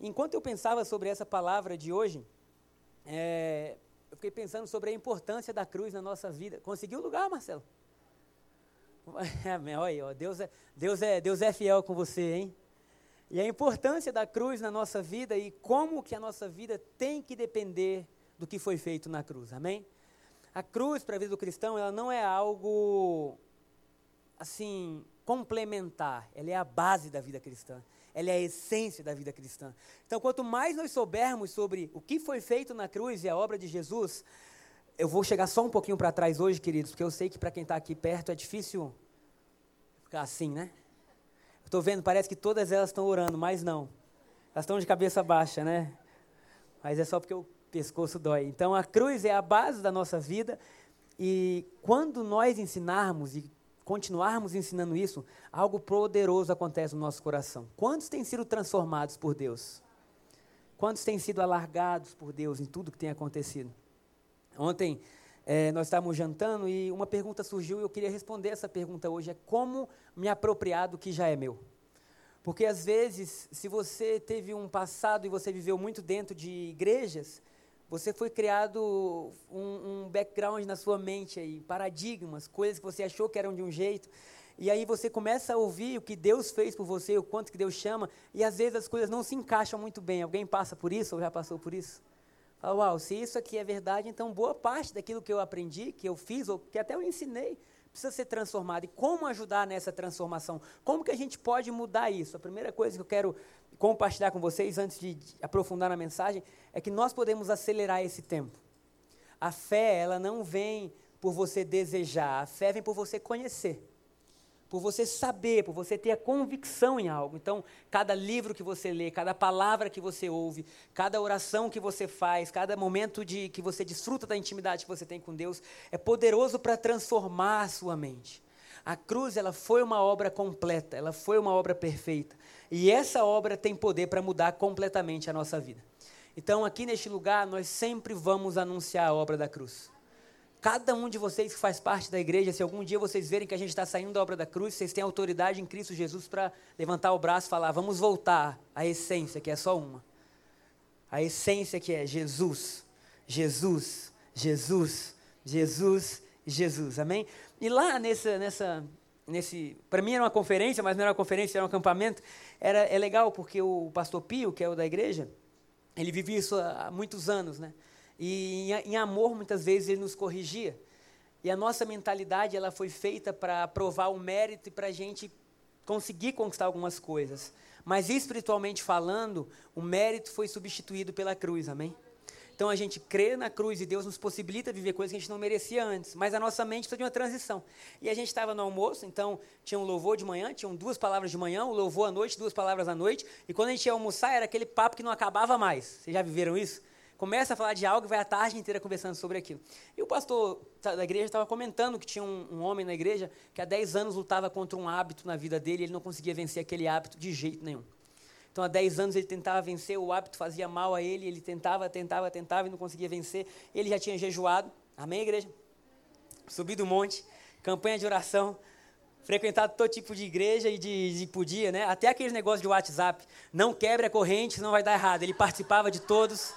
Enquanto eu pensava sobre essa palavra de hoje, é, eu fiquei pensando sobre a importância da cruz na nossa vida. Conseguiu lugar, Marcelo? Olha, ó, Deus, é, Deus, é, Deus é fiel com você, hein? E a importância da cruz na nossa vida e como que a nossa vida tem que depender do que foi feito na cruz, amém? A cruz para a vida do cristão, ela não é algo assim complementar, ela é a base da vida cristã ela é a essência da vida cristã. Então, quanto mais nós soubermos sobre o que foi feito na cruz e a obra de Jesus, eu vou chegar só um pouquinho para trás hoje, queridos, porque eu sei que para quem está aqui perto é difícil ficar assim, né? Estou vendo, parece que todas elas estão orando, mas não. Elas estão de cabeça baixa, né? Mas é só porque o pescoço dói. Então, a cruz é a base da nossa vida. E quando nós ensinarmos e continuarmos ensinando isso, algo poderoso acontece no nosso coração. Quantos têm sido transformados por Deus? Quantos têm sido alargados por Deus em tudo que tem acontecido? Ontem é, nós estávamos jantando e uma pergunta surgiu e eu queria responder essa pergunta hoje: é como me apropriar do que já é meu? Porque às vezes, se você teve um passado e você viveu muito dentro de igrejas, você foi criado um, um, background na sua mente aí, paradigmas, coisas que você achou que eram de um jeito. E aí você começa a ouvir o que Deus fez por você, o quanto que Deus chama, e às vezes as coisas não se encaixam muito bem. Alguém passa por isso ou já passou por isso? Fala, uau, se isso aqui é verdade, então boa parte daquilo que eu aprendi, que eu fiz, ou que até eu ensinei, precisa ser transformado. E como ajudar nessa transformação? Como que a gente pode mudar isso? A primeira coisa que eu quero compartilhar com vocês, antes de aprofundar na mensagem, é que nós podemos acelerar esse tempo. A fé, ela não vem por você desejar, a fé vem por você conhecer. Por você saber, por você ter a convicção em algo. Então, cada livro que você lê, cada palavra que você ouve, cada oração que você faz, cada momento de que você desfruta da intimidade que você tem com Deus, é poderoso para transformar a sua mente. A cruz, ela foi uma obra completa, ela foi uma obra perfeita. E essa obra tem poder para mudar completamente a nossa vida. Então, aqui neste lugar, nós sempre vamos anunciar a obra da cruz. Cada um de vocês que faz parte da igreja, se algum dia vocês verem que a gente está saindo da obra da cruz, vocês têm autoridade em Cristo Jesus para levantar o braço e falar: vamos voltar à essência, que é só uma. A essência que é Jesus, Jesus, Jesus, Jesus, Jesus. Amém? E lá nessa, nessa, nesse, para mim era uma conferência, mas não era uma conferência, era um acampamento. Era é legal porque o pastor Pio, que é o da igreja, ele vivia isso há muitos anos, né? E em, em amor muitas vezes ele nos corrigia. E a nossa mentalidade ela foi feita para provar o mérito e para a gente conseguir conquistar algumas coisas. Mas espiritualmente falando, o mérito foi substituído pela cruz, amém? Então a gente crê na cruz e Deus nos possibilita viver coisas que a gente não merecia antes, mas a nossa mente precisa de uma transição. E a gente estava no almoço, então tinha um louvor de manhã, tinham duas palavras de manhã, o um louvor à noite, duas palavras à noite, e quando a gente ia almoçar era aquele papo que não acabava mais. Vocês já viveram isso? Começa a falar de algo e vai a tarde inteira conversando sobre aquilo. E o pastor da igreja estava comentando que tinha um, um, homem na igreja que há 10 anos lutava contra um hábito na vida dele e ele não conseguia vencer aquele hábito de jeito nenhum. Então, há 10 anos ele tentava vencer, o hábito fazia mal a ele, ele tentava, tentava, tentava e não conseguia vencer. Ele já tinha jejuado, amém, igreja? Subido o monte, campanha de oração, frequentado todo tipo de igreja e de, de podia, né? Até aqueles negócios de WhatsApp. Não quebre a corrente, não vai dar errado. Ele participava de todos,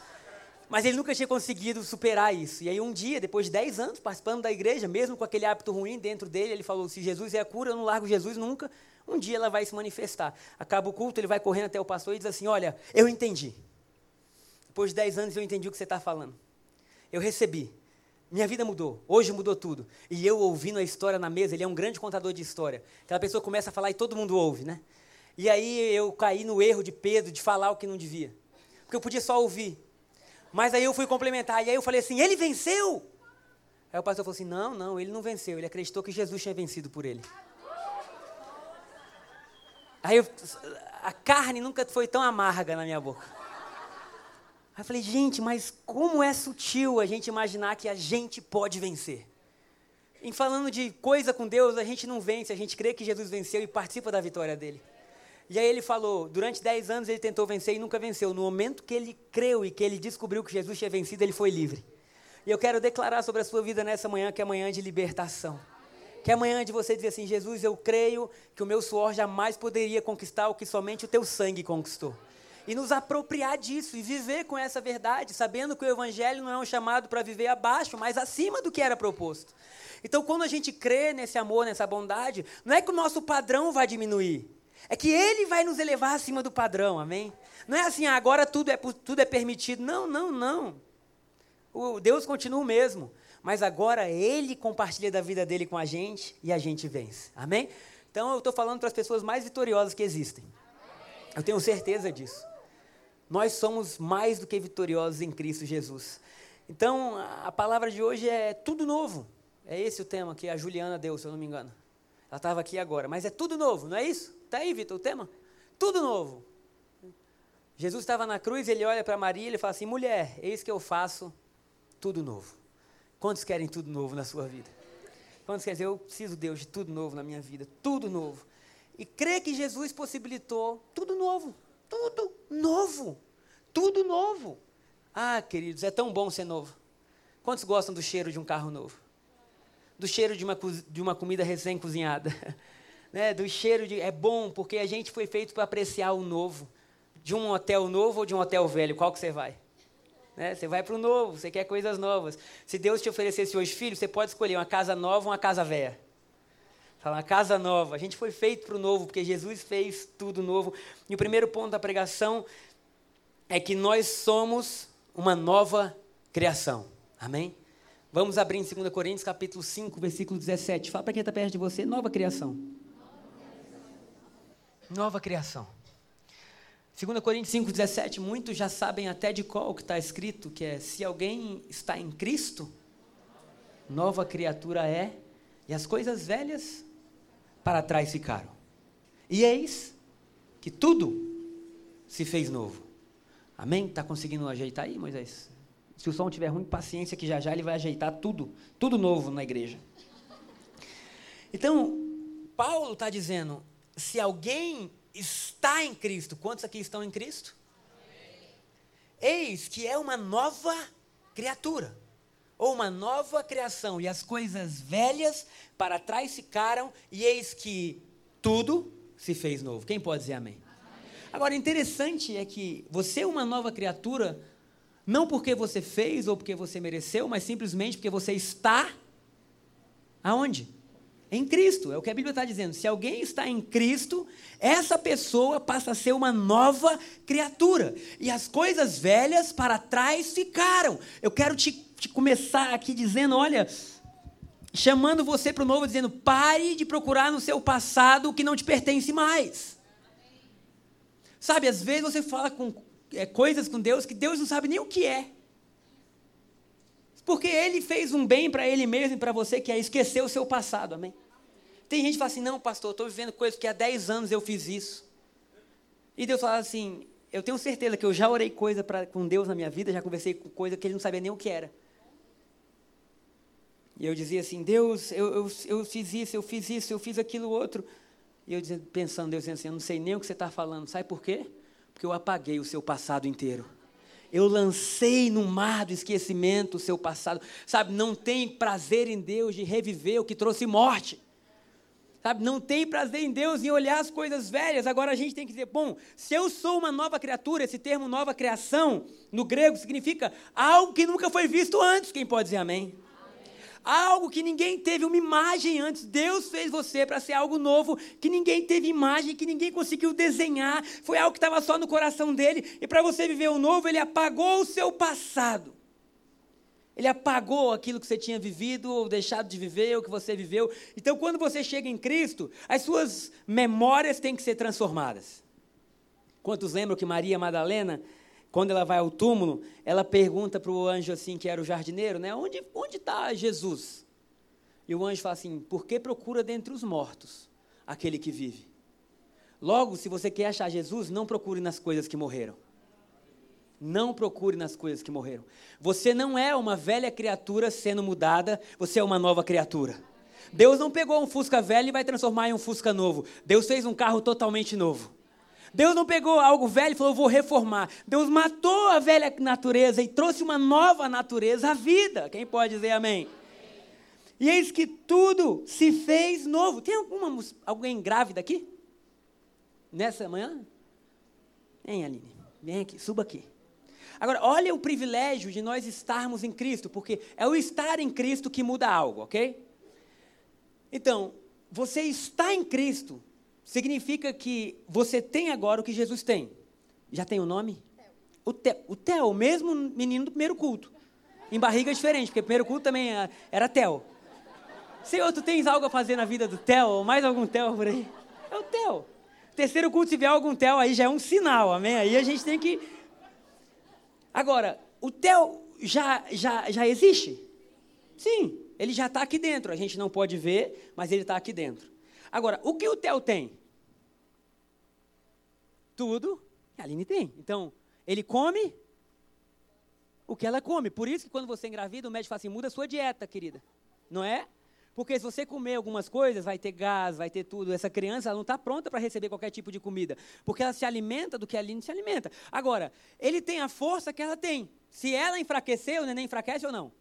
mas ele nunca tinha conseguido superar isso. E aí, um dia, depois de 10 anos participando da igreja, mesmo com aquele hábito ruim dentro dele, ele falou: se Jesus é a cura, eu não largo Jesus nunca, um dia ela vai se manifestar. Acaba o culto, ele vai correndo até o pastor e diz assim: Olha, eu entendi. Depois de 10 anos eu entendi o que você está falando. Eu recebi. Minha vida mudou. Hoje mudou tudo. E eu ouvindo a história na mesa, ele é um grande contador de história. Aquela pessoa começa a falar e todo mundo ouve, né? E aí eu caí no erro de Pedro de falar o que não devia. Porque eu podia só ouvir. Mas aí eu fui complementar. E aí eu falei assim: ele venceu? Aí o pastor falou assim: não, não, ele não venceu. Ele acreditou que Jesus tinha vencido por ele. Aí eu, a carne nunca foi tão amarga na minha boca. Aí eu falei, gente, mas como é sutil a gente imaginar que a gente pode vencer. Em falando de coisa com Deus, a gente não vence, a gente crê que Jesus venceu e participa da vitória dele. E aí ele falou, durante 10 anos ele tentou vencer e nunca venceu. No momento que ele creu e que ele descobriu que Jesus tinha vencido, ele foi livre. E eu quero declarar sobre a sua vida nessa manhã, que é manhã de libertação. Que amanhã de você dizer assim: Jesus, eu creio que o meu suor jamais poderia conquistar o que somente o teu sangue conquistou. e nos apropriar disso e viver com essa verdade, sabendo que o Evangelho não é um chamado para viver abaixo, mas acima do que era proposto. Então, quando a gente crê nesse amor, nessa bondade, não é que o nosso padrão vai diminuir, é que Ele vai nos elevar acima do padrão, amém? Não é assim, ah, agora tudo é, tudo é permitido. Não, não, não. O Deus continua o mesmo, mas agora Ele compartilha da vida dele com a gente e a gente vence, amém? Então, eu estou falando para as pessoas mais vitoriosas que existem. Eu tenho certeza disso. Nós somos mais do que vitoriosos em Cristo Jesus. Então, a palavra de hoje é tudo novo. É esse o tema que a Juliana deu, se eu não me engano. Ela estava aqui agora, mas é tudo novo, não é isso? Está aí, Vitor, o tema? Tudo novo. Jesus estava na cruz, ele olha para Maria e ele fala assim: mulher, eis que eu faço tudo novo. Quantos querem tudo novo na sua vida? Quantos querem dizer, eu preciso, Deus, de tudo novo na minha vida? Tudo novo. E crê que Jesus possibilitou tudo novo. Tudo novo. Tudo novo. Ah, queridos, é tão bom ser novo. Quantos gostam do cheiro de um carro novo? Do cheiro de uma, de uma comida recém-cozinhada? né? Do cheiro de. É bom, porque a gente foi feito para apreciar o novo. De um hotel novo ou de um hotel velho? Qual que você vai? Né? Você vai para o novo, você quer coisas novas. Se Deus te oferecesse hoje filho, você pode escolher uma casa nova ou uma casa velha. Fala, uma casa nova. A gente foi feito para o novo, porque Jesus fez tudo novo. E o primeiro ponto da pregação é que nós somos uma nova criação. Amém? Vamos abrir em 2 Coríntios capítulo 5, versículo 17. Fala para quem está perto de você, nova criação. Nova criação. 2 Coríntios 5, 17, muitos já sabem até de qual que está escrito, que é, se alguém está em Cristo, nova criatura é, e as coisas velhas para trás ficaram. E eis que tudo se fez novo. Amém? Está conseguindo ajeitar aí, Moisés? Se o som estiver ruim, paciência que já já ele vai ajeitar tudo, tudo novo na igreja. Então, Paulo está dizendo, se alguém está em Cristo, quantos aqui estão em Cristo? Eis que é uma nova criatura ou uma nova criação, e as coisas velhas para trás ficaram, e eis que tudo se fez novo. Quem pode dizer amém? Agora, interessante é que você é uma nova criatura, não porque você fez ou porque você mereceu, mas simplesmente porque você está aonde? Em Cristo, é o que a Bíblia está dizendo. Se alguém está em Cristo, essa pessoa passa a ser uma nova criatura. E as coisas velhas para trás ficaram. Eu quero te de começar aqui dizendo: olha, chamando você para o novo, dizendo: pare de procurar no seu passado o que não te pertence mais. Sabe, às vezes você fala com é, coisas com Deus que Deus não sabe nem o que é. Porque Ele fez um bem para Ele mesmo e para você, que é esquecer o seu passado, amém? Tem gente que fala assim: não, pastor, eu estou vivendo coisas que há 10 anos eu fiz isso. E Deus fala assim: eu tenho certeza que eu já orei coisa pra, com Deus na minha vida, já conversei com coisa que Ele não sabia nem o que era. E eu dizia assim, Deus, eu, eu, eu fiz isso, eu fiz isso, eu fiz aquilo outro. E eu dizia, pensando, Deus dizendo assim, eu não sei nem o que você está falando. Sabe por quê? Porque eu apaguei o seu passado inteiro. Eu lancei no mar do esquecimento o seu passado. Sabe, não tem prazer em Deus de reviver o que trouxe morte. Sabe, não tem prazer em Deus em olhar as coisas velhas. Agora a gente tem que dizer, bom, se eu sou uma nova criatura, esse termo nova criação, no grego significa algo que nunca foi visto antes. Quem pode dizer amém? algo que ninguém teve uma imagem antes. Deus fez você para ser algo novo, que ninguém teve imagem, que ninguém conseguiu desenhar. Foi algo que estava só no coração dele. E para você viver o novo, ele apagou o seu passado. Ele apagou aquilo que você tinha vivido ou deixado de viver, ou que você viveu. Então, quando você chega em Cristo, as suas memórias têm que ser transformadas. Quantos lembram que Maria Madalena quando ela vai ao túmulo, ela pergunta para o anjo assim, que era o jardineiro, né? Onde está Jesus? E o anjo fala assim: Por que procura dentre os mortos aquele que vive? Logo, se você quer achar Jesus, não procure nas coisas que morreram. Não procure nas coisas que morreram. Você não é uma velha criatura sendo mudada, você é uma nova criatura. Deus não pegou um Fusca velho e vai transformar em um Fusca novo. Deus fez um carro totalmente novo. Deus não pegou algo velho e falou, vou reformar. Deus matou a velha natureza e trouxe uma nova natureza à vida. Quem pode dizer amém? E eis que tudo se fez novo. Tem alguma, alguém grávida aqui? Nessa manhã? Hein, Aline? Vem aqui, suba aqui. Agora, olha o privilégio de nós estarmos em Cristo, porque é o estar em Cristo que muda algo, ok? Então, você está em Cristo significa que você tem agora o que Jesus tem. Já tem o nome? O Theo, o Theo, o mesmo menino do primeiro culto. Em barriga diferente, porque primeiro culto também era Theo. Senhor, tu tens algo a fazer na vida do Theo, ou mais algum Theo por aí? É o Theo. Terceiro culto, se vier algum Theo aí, já é um sinal, amém? Aí a gente tem que. Agora, o Theo já, já, já existe? Sim, ele já está aqui dentro. A gente não pode ver, mas ele está aqui dentro. Agora, o que o Theo tem? Tudo a Aline tem. Então, ele come o que ela come. Por isso que quando você engravida, o médico fala assim: muda a sua dieta, querida. Não é? Porque se você comer algumas coisas, vai ter gás, vai ter tudo. Essa criança ela não está pronta para receber qualquer tipo de comida. Porque ela se alimenta do que a Aline se alimenta. Agora, ele tem a força que ela tem. Se ela enfraquecer, o neném enfraquece ou não?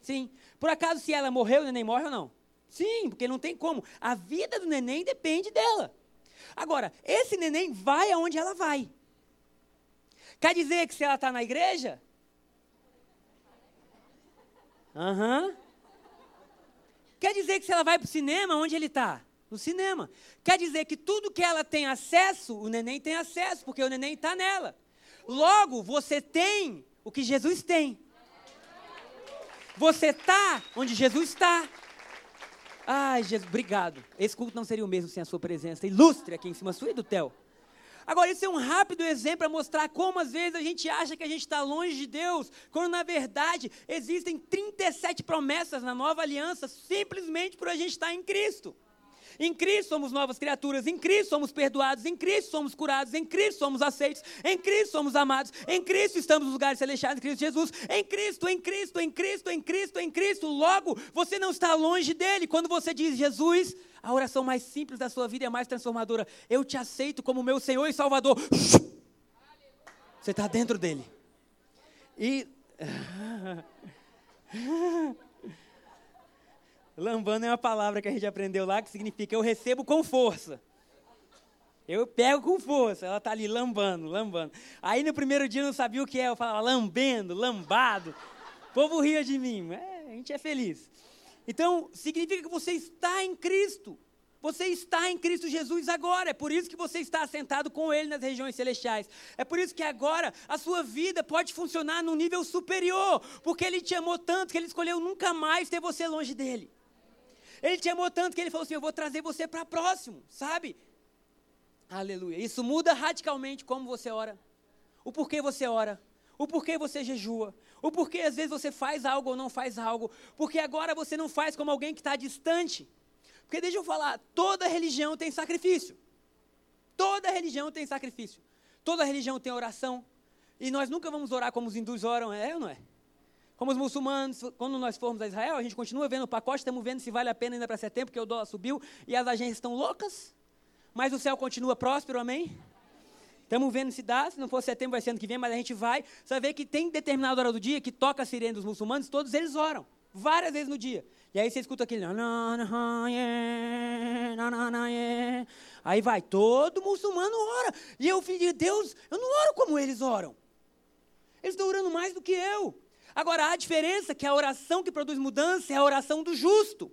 Sim. Por acaso, se ela morrer, o neném morre ou não? Sim, porque não tem como. A vida do neném depende dela. Agora, esse neném vai aonde ela vai. Quer dizer que se ela está na igreja? Aham. Uhum. Quer dizer que se ela vai para o cinema, onde ele está? No cinema. Quer dizer que tudo que ela tem acesso, o neném tem acesso, porque o neném está nela. Logo, você tem o que Jesus tem. Você está onde Jesus está. Ai, Jesus, obrigado. Esse culto não seria o mesmo sem a sua presença ilustre aqui em cima sua e do Theo. Agora, isso é um rápido exemplo para mostrar como às vezes a gente acha que a gente está longe de Deus, quando na verdade existem 37 promessas na nova aliança, simplesmente por a gente estar em Cristo. Em Cristo somos novas criaturas, em Cristo somos perdoados, em Cristo somos curados, em Cristo somos aceitos, em Cristo somos amados, em Cristo estamos nos lugares celestiais em Cristo Jesus, em Cristo, em Cristo, em Cristo, em Cristo, em Cristo. Logo, você não está longe dele. Quando você diz Jesus, a oração mais simples da sua vida é mais transformadora. Eu te aceito como meu Senhor e Salvador. Você está dentro dele. E. Lambando é uma palavra que a gente aprendeu lá que significa eu recebo com força. Eu pego com força. Ela está ali lambando, lambando. Aí no primeiro dia eu não sabia o que é. Eu falava lambendo, lambado. O povo ria de mim. É, a gente é feliz. Então, significa que você está em Cristo. Você está em Cristo Jesus agora. É por isso que você está sentado com Ele nas regiões celestiais. É por isso que agora a sua vida pode funcionar num nível superior. Porque Ele te amou tanto que Ele escolheu nunca mais ter você longe dele. Ele te amou tanto que Ele falou assim: Eu vou trazer você para próximo, sabe? Aleluia. Isso muda radicalmente como você ora. O porquê você ora. O porquê você jejua. O porquê às vezes você faz algo ou não faz algo. Porque agora você não faz como alguém que está distante. Porque deixa eu falar, toda religião tem sacrifício. Toda religião tem sacrifício. Toda religião tem oração. E nós nunca vamos orar como os hindus oram, é ou não é? Como os muçulmanos, quando nós formos a Israel, a gente continua vendo o pacote, estamos vendo se vale a pena ainda para setembro, porque o dólar subiu e as agências estão loucas, mas o céu continua próspero, amém? Estamos vendo se dá, se não for setembro, vai ser ano que vem, mas a gente vai. Você vai ver que tem determinada hora do dia que toca a sirene dos muçulmanos, todos eles oram, várias vezes no dia. E aí você escuta aquele. Aí vai, todo muçulmano ora. E eu, filho de Deus, eu não oro como eles oram. Eles estão orando mais do que eu. Agora, a diferença é que a oração que produz mudança é a oração do justo.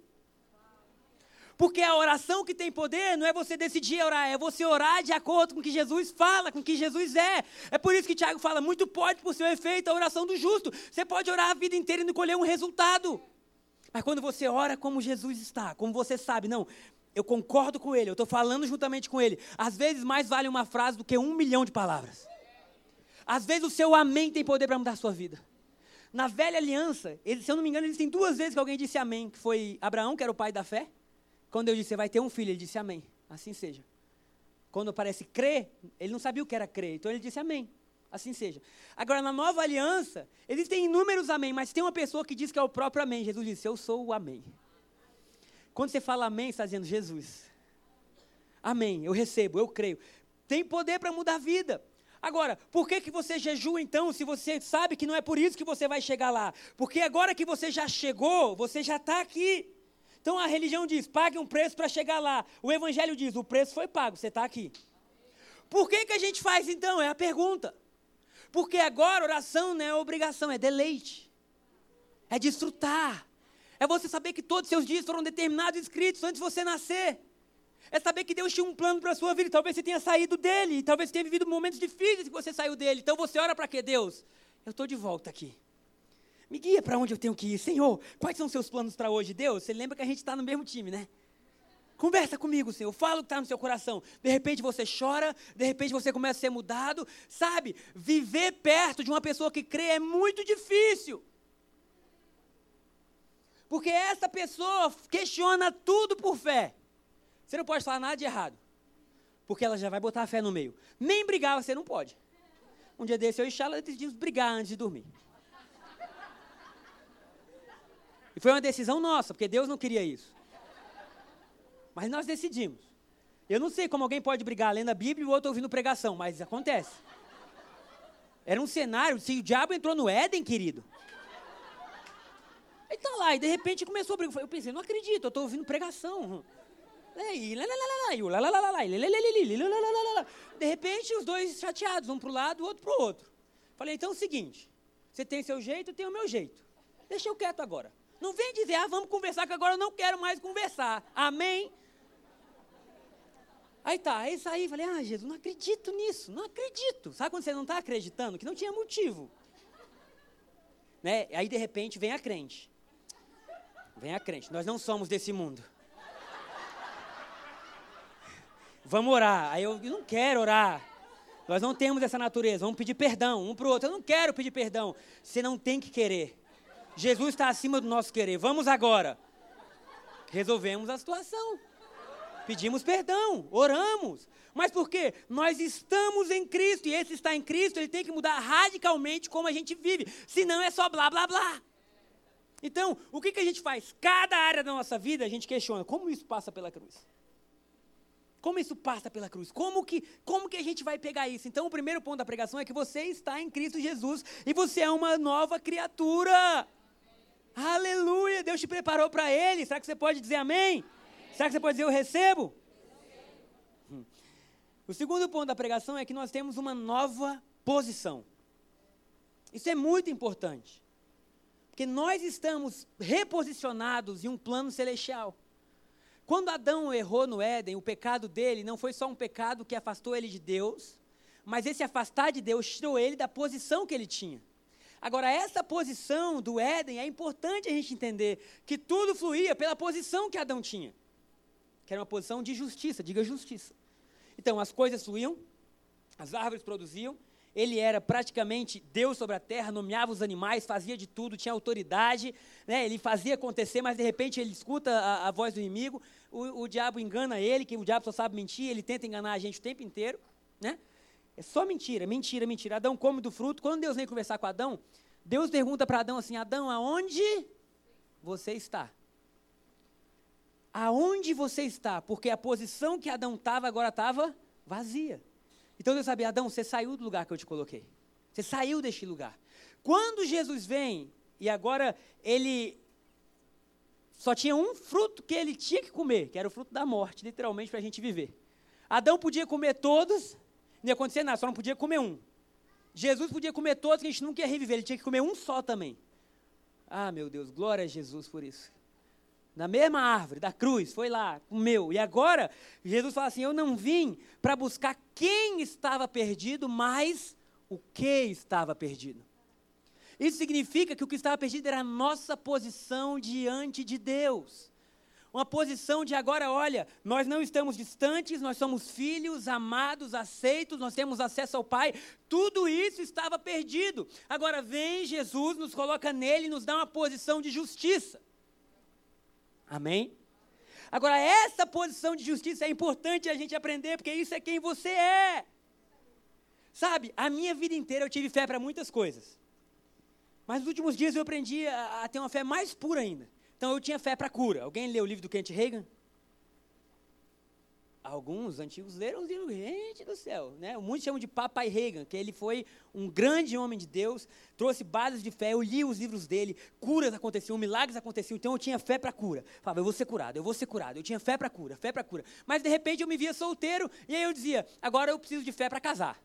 Porque a oração que tem poder não é você decidir orar, é você orar de acordo com o que Jesus fala, com o que Jesus é. É por isso que Tiago fala: muito pode por seu efeito a oração do justo. Você pode orar a vida inteira e não colher um resultado. Mas quando você ora como Jesus está, como você sabe, não, eu concordo com ele, eu estou falando juntamente com ele. Às vezes mais vale uma frase do que um milhão de palavras. Às vezes o seu amém tem poder para mudar a sua vida. Na velha aliança, se eu não me engano, existem duas vezes que alguém disse amém, que foi Abraão, que era o pai da fé, quando eu disse, vai ter um filho, ele disse amém. Assim seja. Quando parece crer, ele não sabia o que era crer, então ele disse amém. Assim seja. Agora, na nova aliança, existem inúmeros amém, mas tem uma pessoa que diz que é o próprio amém. Jesus disse, eu sou o amém. Quando você fala amém, está dizendo Jesus. Amém, eu recebo, eu creio. Tem poder para mudar a vida. Agora, por que, que você jejua então, se você sabe que não é por isso que você vai chegar lá? Porque agora que você já chegou, você já está aqui. Então a religião diz: pague um preço para chegar lá. O evangelho diz: o preço foi pago, você está aqui. Por que, que a gente faz então? É a pergunta. Porque agora oração não é obrigação, é deleite. É desfrutar. É você saber que todos os seus dias foram determinados e escritos antes de você nascer. É saber que Deus tinha um plano para a sua vida. Talvez você tenha saído dele. Talvez você tenha vivido momentos difíceis que você saiu dele. Então você ora para quê, Deus? Eu estou de volta aqui. Me guia para onde eu tenho que ir. Senhor, quais são os seus planos para hoje? Deus, você lembra que a gente está no mesmo time, né? Conversa comigo, Senhor. Fala o que está no seu coração. De repente você chora, de repente você começa a ser mudado. Sabe, viver perto de uma pessoa que crê é muito difícil. Porque essa pessoa questiona tudo por fé. Você não pode falar nada de errado. Porque ela já vai botar a fé no meio. Nem brigar você não pode. Um dia desse eu e Charla decidimos brigar antes de dormir. E foi uma decisão nossa, porque Deus não queria isso. Mas nós decidimos. Eu não sei como alguém pode brigar lendo a Bíblia e o outro ouvindo pregação, mas acontece. Era um cenário, se o diabo entrou no Éden, querido. Ele tá lá, e de repente começou a brigar. Eu pensei, não acredito, eu estou ouvindo pregação. De repente, os dois chateados, um para o lado, o outro para o outro. Falei, então é o seguinte: você tem seu jeito, eu tenho o meu jeito. Deixa eu quieto agora. Não vem dizer, ah, vamos conversar, que agora eu não quero mais conversar. Amém? Aí tá, aí saí, falei, ah, Jesus, não acredito nisso, não acredito. Sabe quando você não está acreditando? Que não tinha motivo. Né? Aí de repente vem a crente. Vem a crente. Nós não somos desse mundo. Vamos orar. Aí eu não quero orar. Nós não temos essa natureza. Vamos pedir perdão um para o outro. Eu não quero pedir perdão. Você não tem que querer. Jesus está acima do nosso querer. Vamos agora. Resolvemos a situação. Pedimos perdão, oramos. Mas por quê? Nós estamos em Cristo e esse está em Cristo, ele tem que mudar radicalmente como a gente vive. Senão é só blá blá blá. Então, o que, que a gente faz? Cada área da nossa vida a gente questiona: como isso passa pela cruz? Como isso passa pela cruz? Como que, como que a gente vai pegar isso? Então, o primeiro ponto da pregação é que você está em Cristo Jesus e você é uma nova criatura. Aleluia! Deus te preparou para Ele. Será que você pode dizer amém? amém? Será que você pode dizer eu recebo? Hum. O segundo ponto da pregação é que nós temos uma nova posição. Isso é muito importante. Porque nós estamos reposicionados em um plano celestial. Quando Adão errou no Éden, o pecado dele não foi só um pecado que afastou ele de Deus, mas esse afastar de Deus tirou ele da posição que ele tinha. Agora, essa posição do Éden, é importante a gente entender que tudo fluía pela posição que Adão tinha, que era uma posição de justiça, diga justiça. Então, as coisas fluíam, as árvores produziam, ele era praticamente Deus sobre a terra, nomeava os animais, fazia de tudo, tinha autoridade, né? ele fazia acontecer, mas de repente ele escuta a, a voz do inimigo, o, o, diabo engana ele, que o diabo só sabe mentir, ele tenta enganar a gente o tempo inteiro, né? É só mentira, mentira, mentira. Adão come do fruto. Quando Deus vem conversar com Adão, Deus pergunta para Adão assim: Adão, aonde você está? Aonde você está? Porque a posição que Adão estava agora estava vazia. Então Deus sabia, Adão, você saiu do lugar que eu te coloquei. Você saiu deste lugar. Quando Jesus vem, e agora ele só tinha um fruto que ele tinha que comer, que era o fruto da morte, literalmente, para a gente viver. Adão podia comer todos, não ia acontecer nada, só não podia comer um. Jesus podia comer todos, que a gente nunca ia reviver, ele tinha que comer um só também. Ah, meu Deus, glória a Jesus por isso. Na mesma árvore da cruz, foi lá, comeu. E agora, Jesus fala assim: Eu não vim para buscar quem estava perdido, mas o que estava perdido. Isso significa que o que estava perdido era a nossa posição diante de Deus uma posição de agora, olha, nós não estamos distantes, nós somos filhos, amados, aceitos, nós temos acesso ao Pai. Tudo isso estava perdido. Agora vem Jesus, nos coloca nele, nos dá uma posição de justiça. Amém? Agora, essa posição de justiça é importante a gente aprender, porque isso é quem você é. Sabe, a minha vida inteira eu tive fé para muitas coisas. Mas nos últimos dias eu aprendi a, a ter uma fé mais pura ainda. Então eu tinha fé para cura. Alguém leu o livro do Kent Reagan? Alguns antigos leram o livro, gente do céu, né? Muitos chamam de Papai Reagan, que ele foi um grande homem de Deus, trouxe bases de fé, eu li os livros dele, curas aconteciam, milagres aconteciam, então eu tinha fé para cura. Falava, eu vou ser curado, eu vou ser curado. Eu tinha fé para cura, fé para cura. Mas de repente eu me via solteiro e aí eu dizia, agora eu preciso de fé para casar.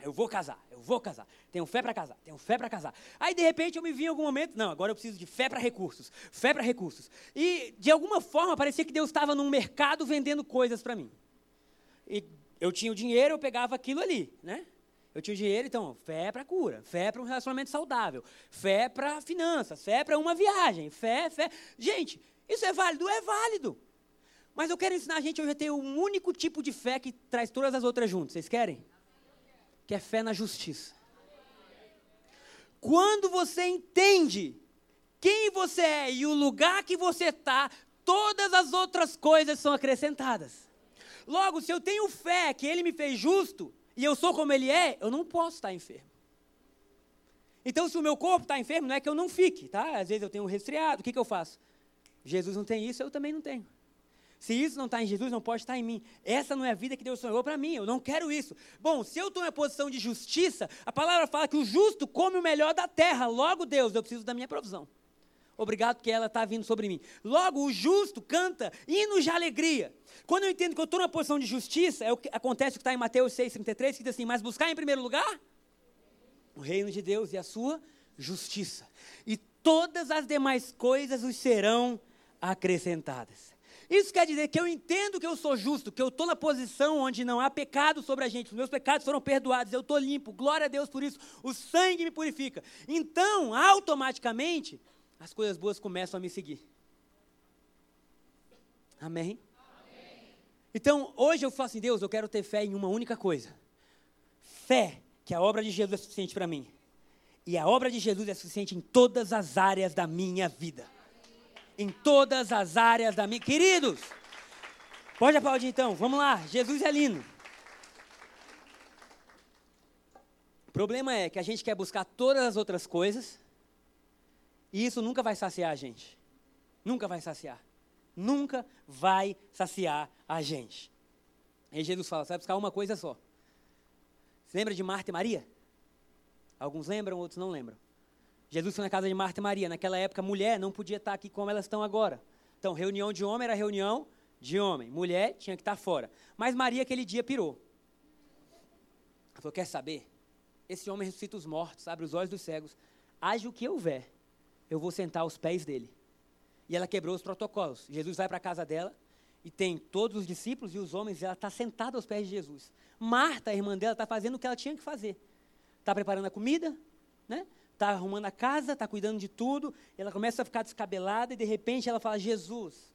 Eu vou casar, eu vou casar. Tenho fé para casar, tenho fé para casar. Aí, de repente, eu me vi em algum momento, não, agora eu preciso de fé para recursos, fé para recursos. E, de alguma forma, parecia que Deus estava num mercado vendendo coisas para mim. E eu tinha o dinheiro, eu pegava aquilo ali, né? Eu tinha o dinheiro, então, fé para cura, fé para um relacionamento saudável, fé para finanças, fé para uma viagem, fé, fé. Gente, isso é válido? É válido. Mas eu quero ensinar a gente hoje a ter um único tipo de fé que traz todas as outras juntas. Vocês querem? Que é fé na justiça. Quando você entende quem você é e o lugar que você está, todas as outras coisas são acrescentadas. Logo, se eu tenho fé que Ele me fez justo e eu sou como Ele é, eu não posso estar enfermo. Então, se o meu corpo está enfermo, não é que eu não fique, tá? Às vezes eu tenho um resfriado, o que, que eu faço? Jesus não tem isso, eu também não tenho. Se isso não está em Jesus, não pode estar em mim. Essa não é a vida que Deus sonhou para mim. Eu não quero isso. Bom, se eu estou em posição de justiça, a palavra fala que o justo come o melhor da terra. Logo, Deus, eu preciso da minha provisão. Obrigado porque ela está vindo sobre mim. Logo, o justo canta hinos de alegria. Quando eu entendo que eu estou na posição de justiça, é o que acontece o que está em Mateus 6,33, que diz assim: Mas buscar em primeiro lugar o reino de Deus e a sua justiça. E todas as demais coisas os serão acrescentadas. Isso quer dizer que eu entendo que eu sou justo, que eu estou na posição onde não há pecado sobre a gente, os meus pecados foram perdoados, eu estou limpo, glória a Deus por isso, o sangue me purifica. Então, automaticamente, as coisas boas começam a me seguir. Amém? Então, hoje eu falo assim, Deus, eu quero ter fé em uma única coisa. Fé que a obra de Jesus é suficiente para mim. E a obra de Jesus é suficiente em todas as áreas da minha vida em todas as áreas da minha. Queridos, pode aplaudir então, vamos lá, Jesus é lindo. O problema é que a gente quer buscar todas as outras coisas e isso nunca vai saciar a gente. Nunca vai saciar. Nunca vai saciar a gente. Aí Jesus fala: você vai buscar uma coisa só. Você lembra de Marta e Maria? Alguns lembram, outros não lembram. Jesus foi na casa de Marta e Maria. Naquela época, mulher não podia estar aqui como elas estão agora. Então, reunião de homem era reunião de homem. Mulher tinha que estar fora. Mas Maria, aquele dia, pirou. Ela falou: Quer saber? Esse homem ressuscita os mortos, abre os olhos dos cegos. Age o que houver, eu vou sentar aos pés dele. E ela quebrou os protocolos. Jesus vai para a casa dela e tem todos os discípulos e os homens, e ela está sentada aos pés de Jesus. Marta, a irmã dela, está fazendo o que ela tinha que fazer. Está preparando a comida, né? Está arrumando a casa, está cuidando de tudo, ela começa a ficar descabelada e de repente ela fala: Jesus,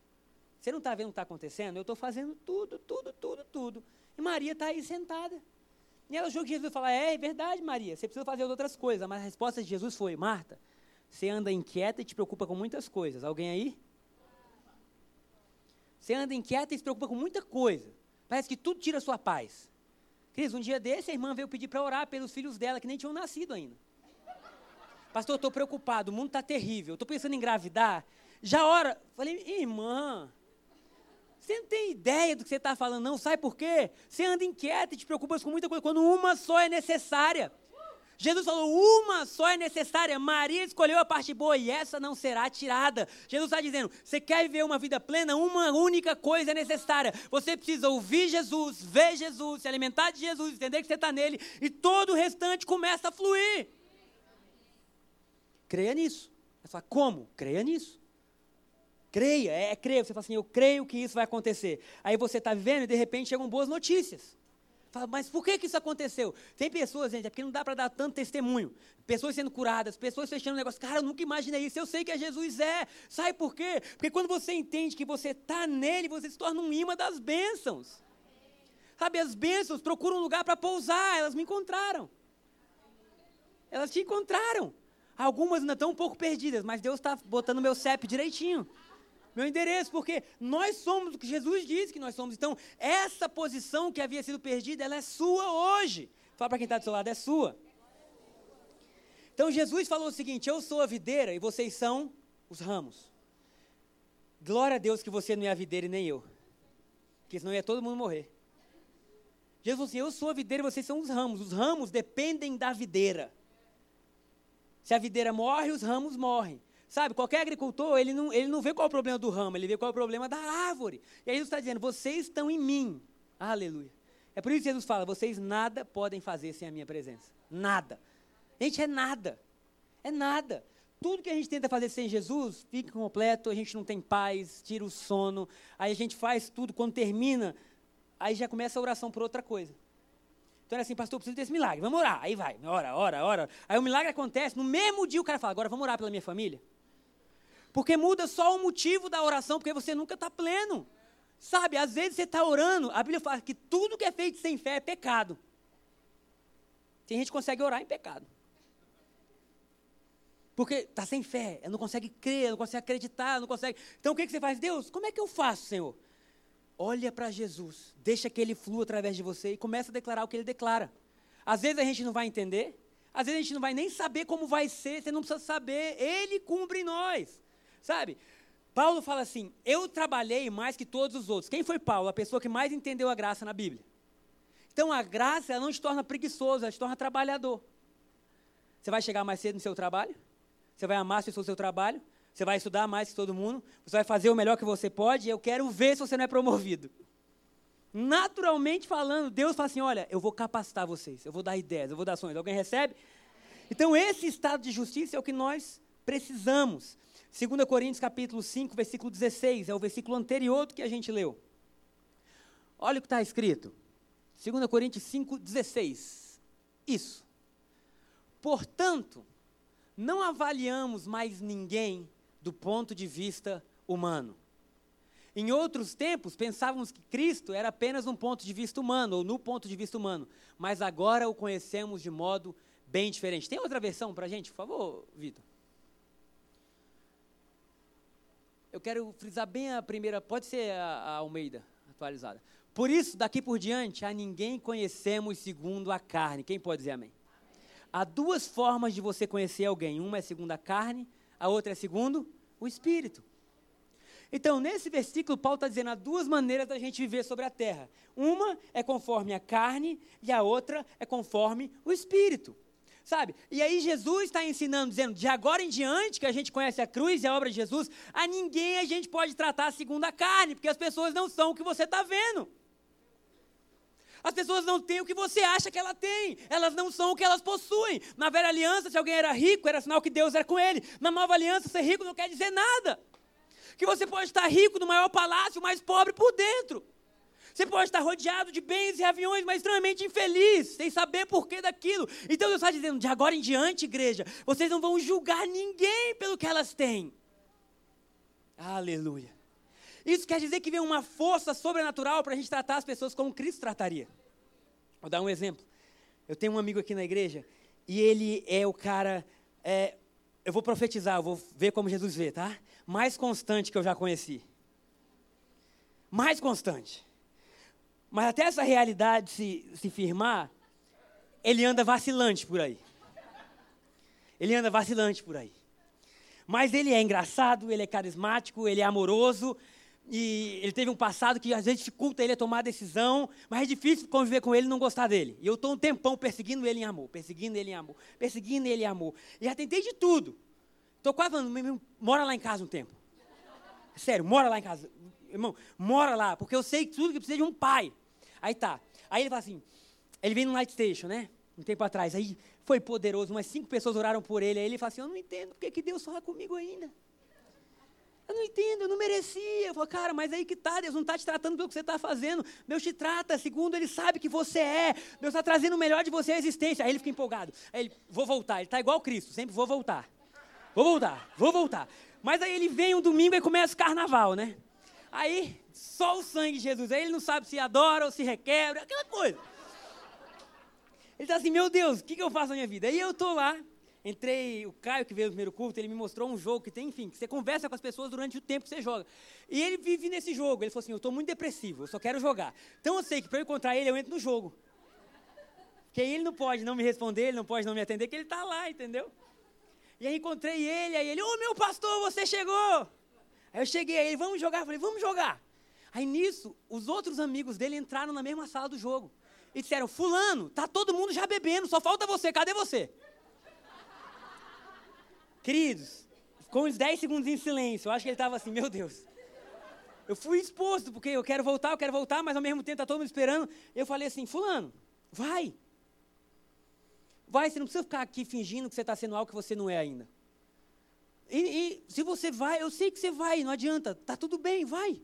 você não está vendo o que está acontecendo? Eu estou fazendo tudo, tudo, tudo, tudo. E Maria está aí sentada. E ela achou que Jesus fala: É, é verdade, Maria, você precisa fazer outras coisas. Mas a resposta de Jesus foi: Marta, você anda inquieta e te preocupa com muitas coisas. Alguém aí? Você anda inquieta e se preocupa com muita coisa. Parece que tudo tira a sua paz. Cris, um dia desse a irmã veio pedir para orar pelos filhos dela que nem tinham nascido ainda. Pastor, eu estou preocupado, o mundo está terrível, estou pensando em engravidar. Já hora. Falei, irmã, você não tem ideia do que você está falando, não. Sabe por quê? Você anda inquieta e te preocupa com muita coisa, quando uma só é necessária. Jesus falou, uma só é necessária. Maria escolheu a parte boa e essa não será tirada. Jesus está dizendo: você quer viver uma vida plena? Uma única coisa é necessária. Você precisa ouvir Jesus, ver Jesus, se alimentar de Jesus, entender que você está nele e todo o restante começa a fluir. Creia nisso. Você fala, como? Creia nisso. Creia, é, é creia. Você fala assim, eu creio que isso vai acontecer. Aí você está vivendo e de repente chegam boas notícias. Fala, mas por que, que isso aconteceu? Tem pessoas, gente, é porque não dá para dar tanto testemunho. Pessoas sendo curadas, pessoas fechando o negócio. Cara, eu nunca imaginei isso. Eu sei que é Jesus é. Sabe por quê? Porque quando você entende que você está nele, você se torna um imã das bênçãos. Sabe, as bênçãos procuram um lugar para pousar. Elas me encontraram. Elas te encontraram. Algumas ainda estão um pouco perdidas, mas Deus está botando meu CEP direitinho. Meu endereço, porque nós somos o que Jesus disse que nós somos. Então, essa posição que havia sido perdida, ela é sua hoje. Fala para quem está do seu lado, é sua. Então, Jesus falou o seguinte: Eu sou a videira e vocês são os ramos. Glória a Deus que você não é a videira e nem eu. Porque senão ia todo mundo morrer. Jesus falou assim: Eu sou a videira e vocês são os ramos. Os ramos dependem da videira. Se a videira morre, os ramos morrem. Sabe, qualquer agricultor, ele não, ele não vê qual é o problema do ramo, ele vê qual é o problema da árvore. E aí Jesus está dizendo, vocês estão em mim. Aleluia. É por isso que Jesus fala: vocês nada podem fazer sem a minha presença. Nada. Gente, é nada. É nada. Tudo que a gente tenta fazer sem Jesus fica completo, a gente não tem paz, tira o sono, aí a gente faz tudo, quando termina, aí já começa a oração por outra coisa. Então era assim, pastor, preciso desse milagre, vamos orar. Aí vai, ora, ora, ora. Aí o milagre acontece, no mesmo dia o cara fala, agora vamos orar pela minha família. Porque muda só o motivo da oração, porque você nunca está pleno. Sabe, às vezes você está orando, a Bíblia fala que tudo que é feito sem fé é pecado. Tem gente que consegue orar em pecado. Porque está sem fé, não consegue crer, não consegue acreditar, não consegue. Então o que, que você faz? Deus, como é que eu faço, Senhor? Olha para Jesus, deixa que ele flua através de você e começa a declarar o que ele declara. Às vezes a gente não vai entender, às vezes a gente não vai nem saber como vai ser, você não precisa saber, ele cumpre em nós. Sabe? Paulo fala assim: Eu trabalhei mais que todos os outros. Quem foi Paulo? A pessoa que mais entendeu a graça na Bíblia. Então a graça não te torna preguiçoso, ela te torna trabalhador. Você vai chegar mais cedo no seu trabalho? Você vai amar as pessoas do seu trabalho? Você vai estudar mais que todo mundo? Você vai fazer o melhor que você pode? E eu quero ver se você não é promovido. Naturalmente falando, Deus fala assim: olha, eu vou capacitar vocês, eu vou dar ideias, eu vou dar ações. Alguém recebe? Então, esse estado de justiça é o que nós precisamos. 2 Coríntios capítulo 5, versículo 16, é o versículo anterior do que a gente leu. Olha o que está escrito. 2 Coríntios 5, 16. Isso. Portanto, não avaliamos mais ninguém do ponto de vista humano. Em outros tempos, pensávamos que Cristo era apenas um ponto de vista humano, ou no ponto de vista humano, mas agora o conhecemos de modo bem diferente. Tem outra versão para a gente, por favor, Vitor? Eu quero frisar bem a primeira, pode ser a, a Almeida atualizada. Por isso, daqui por diante, a ninguém conhecemos segundo a carne. Quem pode dizer amém? Há duas formas de você conhecer alguém. Uma é segundo a carne, a outra é segundo o espírito. Então, nesse versículo, Paulo está dizendo há duas maneiras da gente viver sobre a terra. Uma é conforme a carne e a outra é conforme o espírito. Sabe? E aí Jesus está ensinando, dizendo, de agora em diante, que a gente conhece a cruz e a obra de Jesus, a ninguém a gente pode tratar segundo a carne, porque as pessoas não são o que você está vendo. As pessoas não têm o que você acha que ela tem. Elas não são o que elas possuem. Na velha aliança, se alguém era rico, era sinal que Deus era com ele. Na nova aliança, ser rico não quer dizer nada. Que você pode estar rico no maior palácio, mas pobre por dentro. Você pode estar rodeado de bens e aviões, mas extremamente infeliz, sem saber porquê daquilo. Então Deus está dizendo, de agora em diante, igreja, vocês não vão julgar ninguém pelo que elas têm. Aleluia. Isso quer dizer que vem uma força sobrenatural para a gente tratar as pessoas como Cristo trataria. Vou dar um exemplo. Eu tenho um amigo aqui na igreja e ele é o cara. É, eu vou profetizar, eu vou ver como Jesus vê, tá? Mais constante que eu já conheci. Mais constante. Mas até essa realidade se, se firmar, ele anda vacilante por aí. Ele anda vacilante por aí. Mas ele é engraçado, ele é carismático, ele é amoroso, e ele teve um passado que às vezes dificulta ele a tomar a decisão, mas é difícil conviver com ele e não gostar dele. E eu estou um tempão perseguindo ele em amor, perseguindo ele em amor, perseguindo ele em amor. E já tentei de tudo. Estou quase falando, mora lá em casa um tempo. Sério, mora lá em casa. Irmão, mora lá, porque eu sei tudo que precisa de um pai. Aí tá. Aí ele fala assim, ele vem no Light Station, né? Um tempo atrás. Aí foi poderoso, umas cinco pessoas oraram por ele. Aí ele fala assim, eu não entendo porque que Deus fala comigo ainda. Eu não entendo, eu não merecia. Eu falo, cara, mas aí que tá, Deus não está te tratando pelo que você está fazendo. Deus te trata segundo Ele sabe que você é. Deus está trazendo o melhor de você à existência. Aí ele fica empolgado. Aí ele, vou voltar. Ele está igual Cristo, sempre vou voltar. Vou voltar, vou voltar. Mas aí ele vem um domingo e começa o carnaval, né? Aí, só o sangue de Jesus. Aí ele não sabe se adora ou se requebra, aquela coisa. Ele está assim, meu Deus, o que, que eu faço na minha vida? Aí eu estou lá, Entrei, o Caio, que veio no primeiro culto, ele me mostrou um jogo que tem, enfim, que você conversa com as pessoas durante o tempo que você joga. E ele vive nesse jogo. Ele falou assim: Eu estou muito depressivo, eu só quero jogar. Então eu sei que para eu encontrar ele, eu entro no jogo. Porque ele não pode não me responder, ele não pode não me atender, que ele está lá, entendeu? E aí encontrei ele, aí ele: Ô oh, meu pastor, você chegou! Aí eu cheguei, aí ele: Vamos jogar? Eu falei: Vamos jogar. Aí nisso, os outros amigos dele entraram na mesma sala do jogo. E disseram: Fulano, tá todo mundo já bebendo, só falta você, cadê você? Queridos, ficou uns 10 segundos em silêncio. Eu acho que ele estava assim, meu Deus. Eu fui exposto, porque eu quero voltar, eu quero voltar, mas ao mesmo tempo está todo mundo esperando. Eu falei assim, fulano, vai. Vai, você não precisa ficar aqui fingindo que você está sendo algo que você não é ainda. E, e, se você vai, eu sei que você vai, não adianta, tá tudo bem, vai.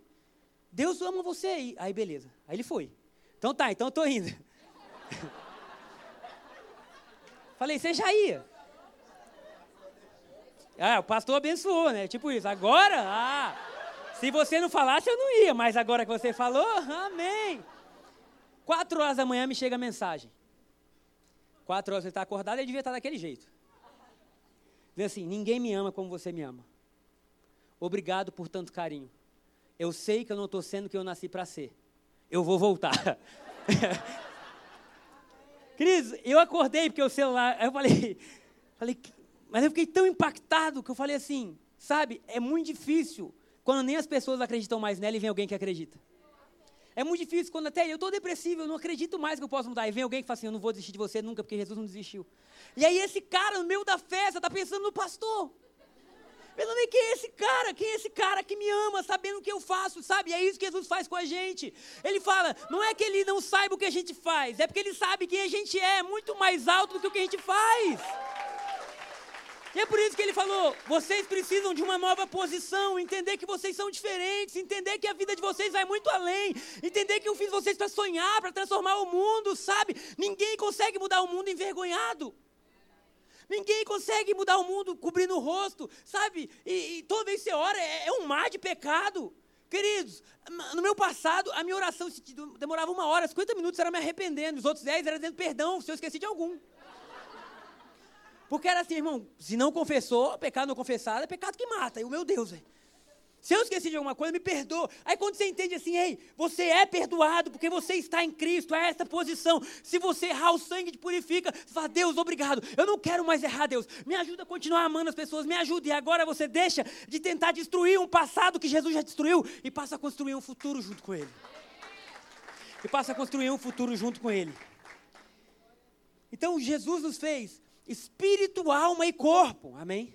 Deus ama você. aí aí beleza. Aí ele foi. Então tá, então eu tô indo. Falei, você já ia. Ah, o pastor abençoou, né? Tipo isso. Agora, ah, se você não falasse, eu não ia, mas agora que você falou, amém. Quatro horas da manhã me chega a mensagem. Quatro horas você está acordado, ele devia estar daquele jeito. Diz assim: ninguém me ama como você me ama. Obrigado por tanto carinho. Eu sei que eu não estou sendo o que eu nasci para ser. Eu vou voltar. Cris, eu acordei porque o celular. Eu falei, falei, mas eu fiquei tão impactado que eu falei assim, sabe, é muito difícil quando nem as pessoas acreditam mais nela e vem alguém que acredita. É muito difícil quando até eu estou depressivo, eu não acredito mais que eu posso mudar. E vem alguém que fala assim, eu não vou desistir de você nunca, porque Jesus não desistiu. E aí esse cara, no meio da festa, está pensando no pastor. Pensando quem é esse cara? Quem é esse cara que me ama, sabendo o que eu faço, sabe? E é isso que Jesus faz com a gente. Ele fala, não é que ele não saiba o que a gente faz, é porque ele sabe quem a gente é, muito mais alto do que o que a gente faz. É por isso que ele falou: vocês precisam de uma nova posição, entender que vocês são diferentes, entender que a vida de vocês vai muito além, entender que eu fiz vocês para sonhar, para transformar o mundo, sabe? Ninguém consegue mudar o mundo envergonhado. Ninguém consegue mudar o mundo cobrindo o rosto, sabe? E, e toda vez que você ora, é, é um mar de pecado. Queridos, no meu passado, a minha oração demorava uma hora, 50 minutos era me arrependendo, os outros 10 era dizendo perdão se eu esqueci de algum. Porque era assim, irmão, se não confessou, pecado não confessado é pecado que mata. E o meu Deus, velho. Se eu esqueci de alguma coisa, me perdoa. Aí quando você entende assim, ei, você é perdoado porque você está em Cristo, é essa posição. Se você errar, o sangue te purifica. Você fala, Deus, obrigado. Eu não quero mais errar, Deus. Me ajuda a continuar amando as pessoas, me ajuda. E agora você deixa de tentar destruir um passado que Jesus já destruiu e passa a construir um futuro junto com Ele. E passa a construir um futuro junto com Ele. Então Jesus nos fez espírito, alma e corpo. Amém?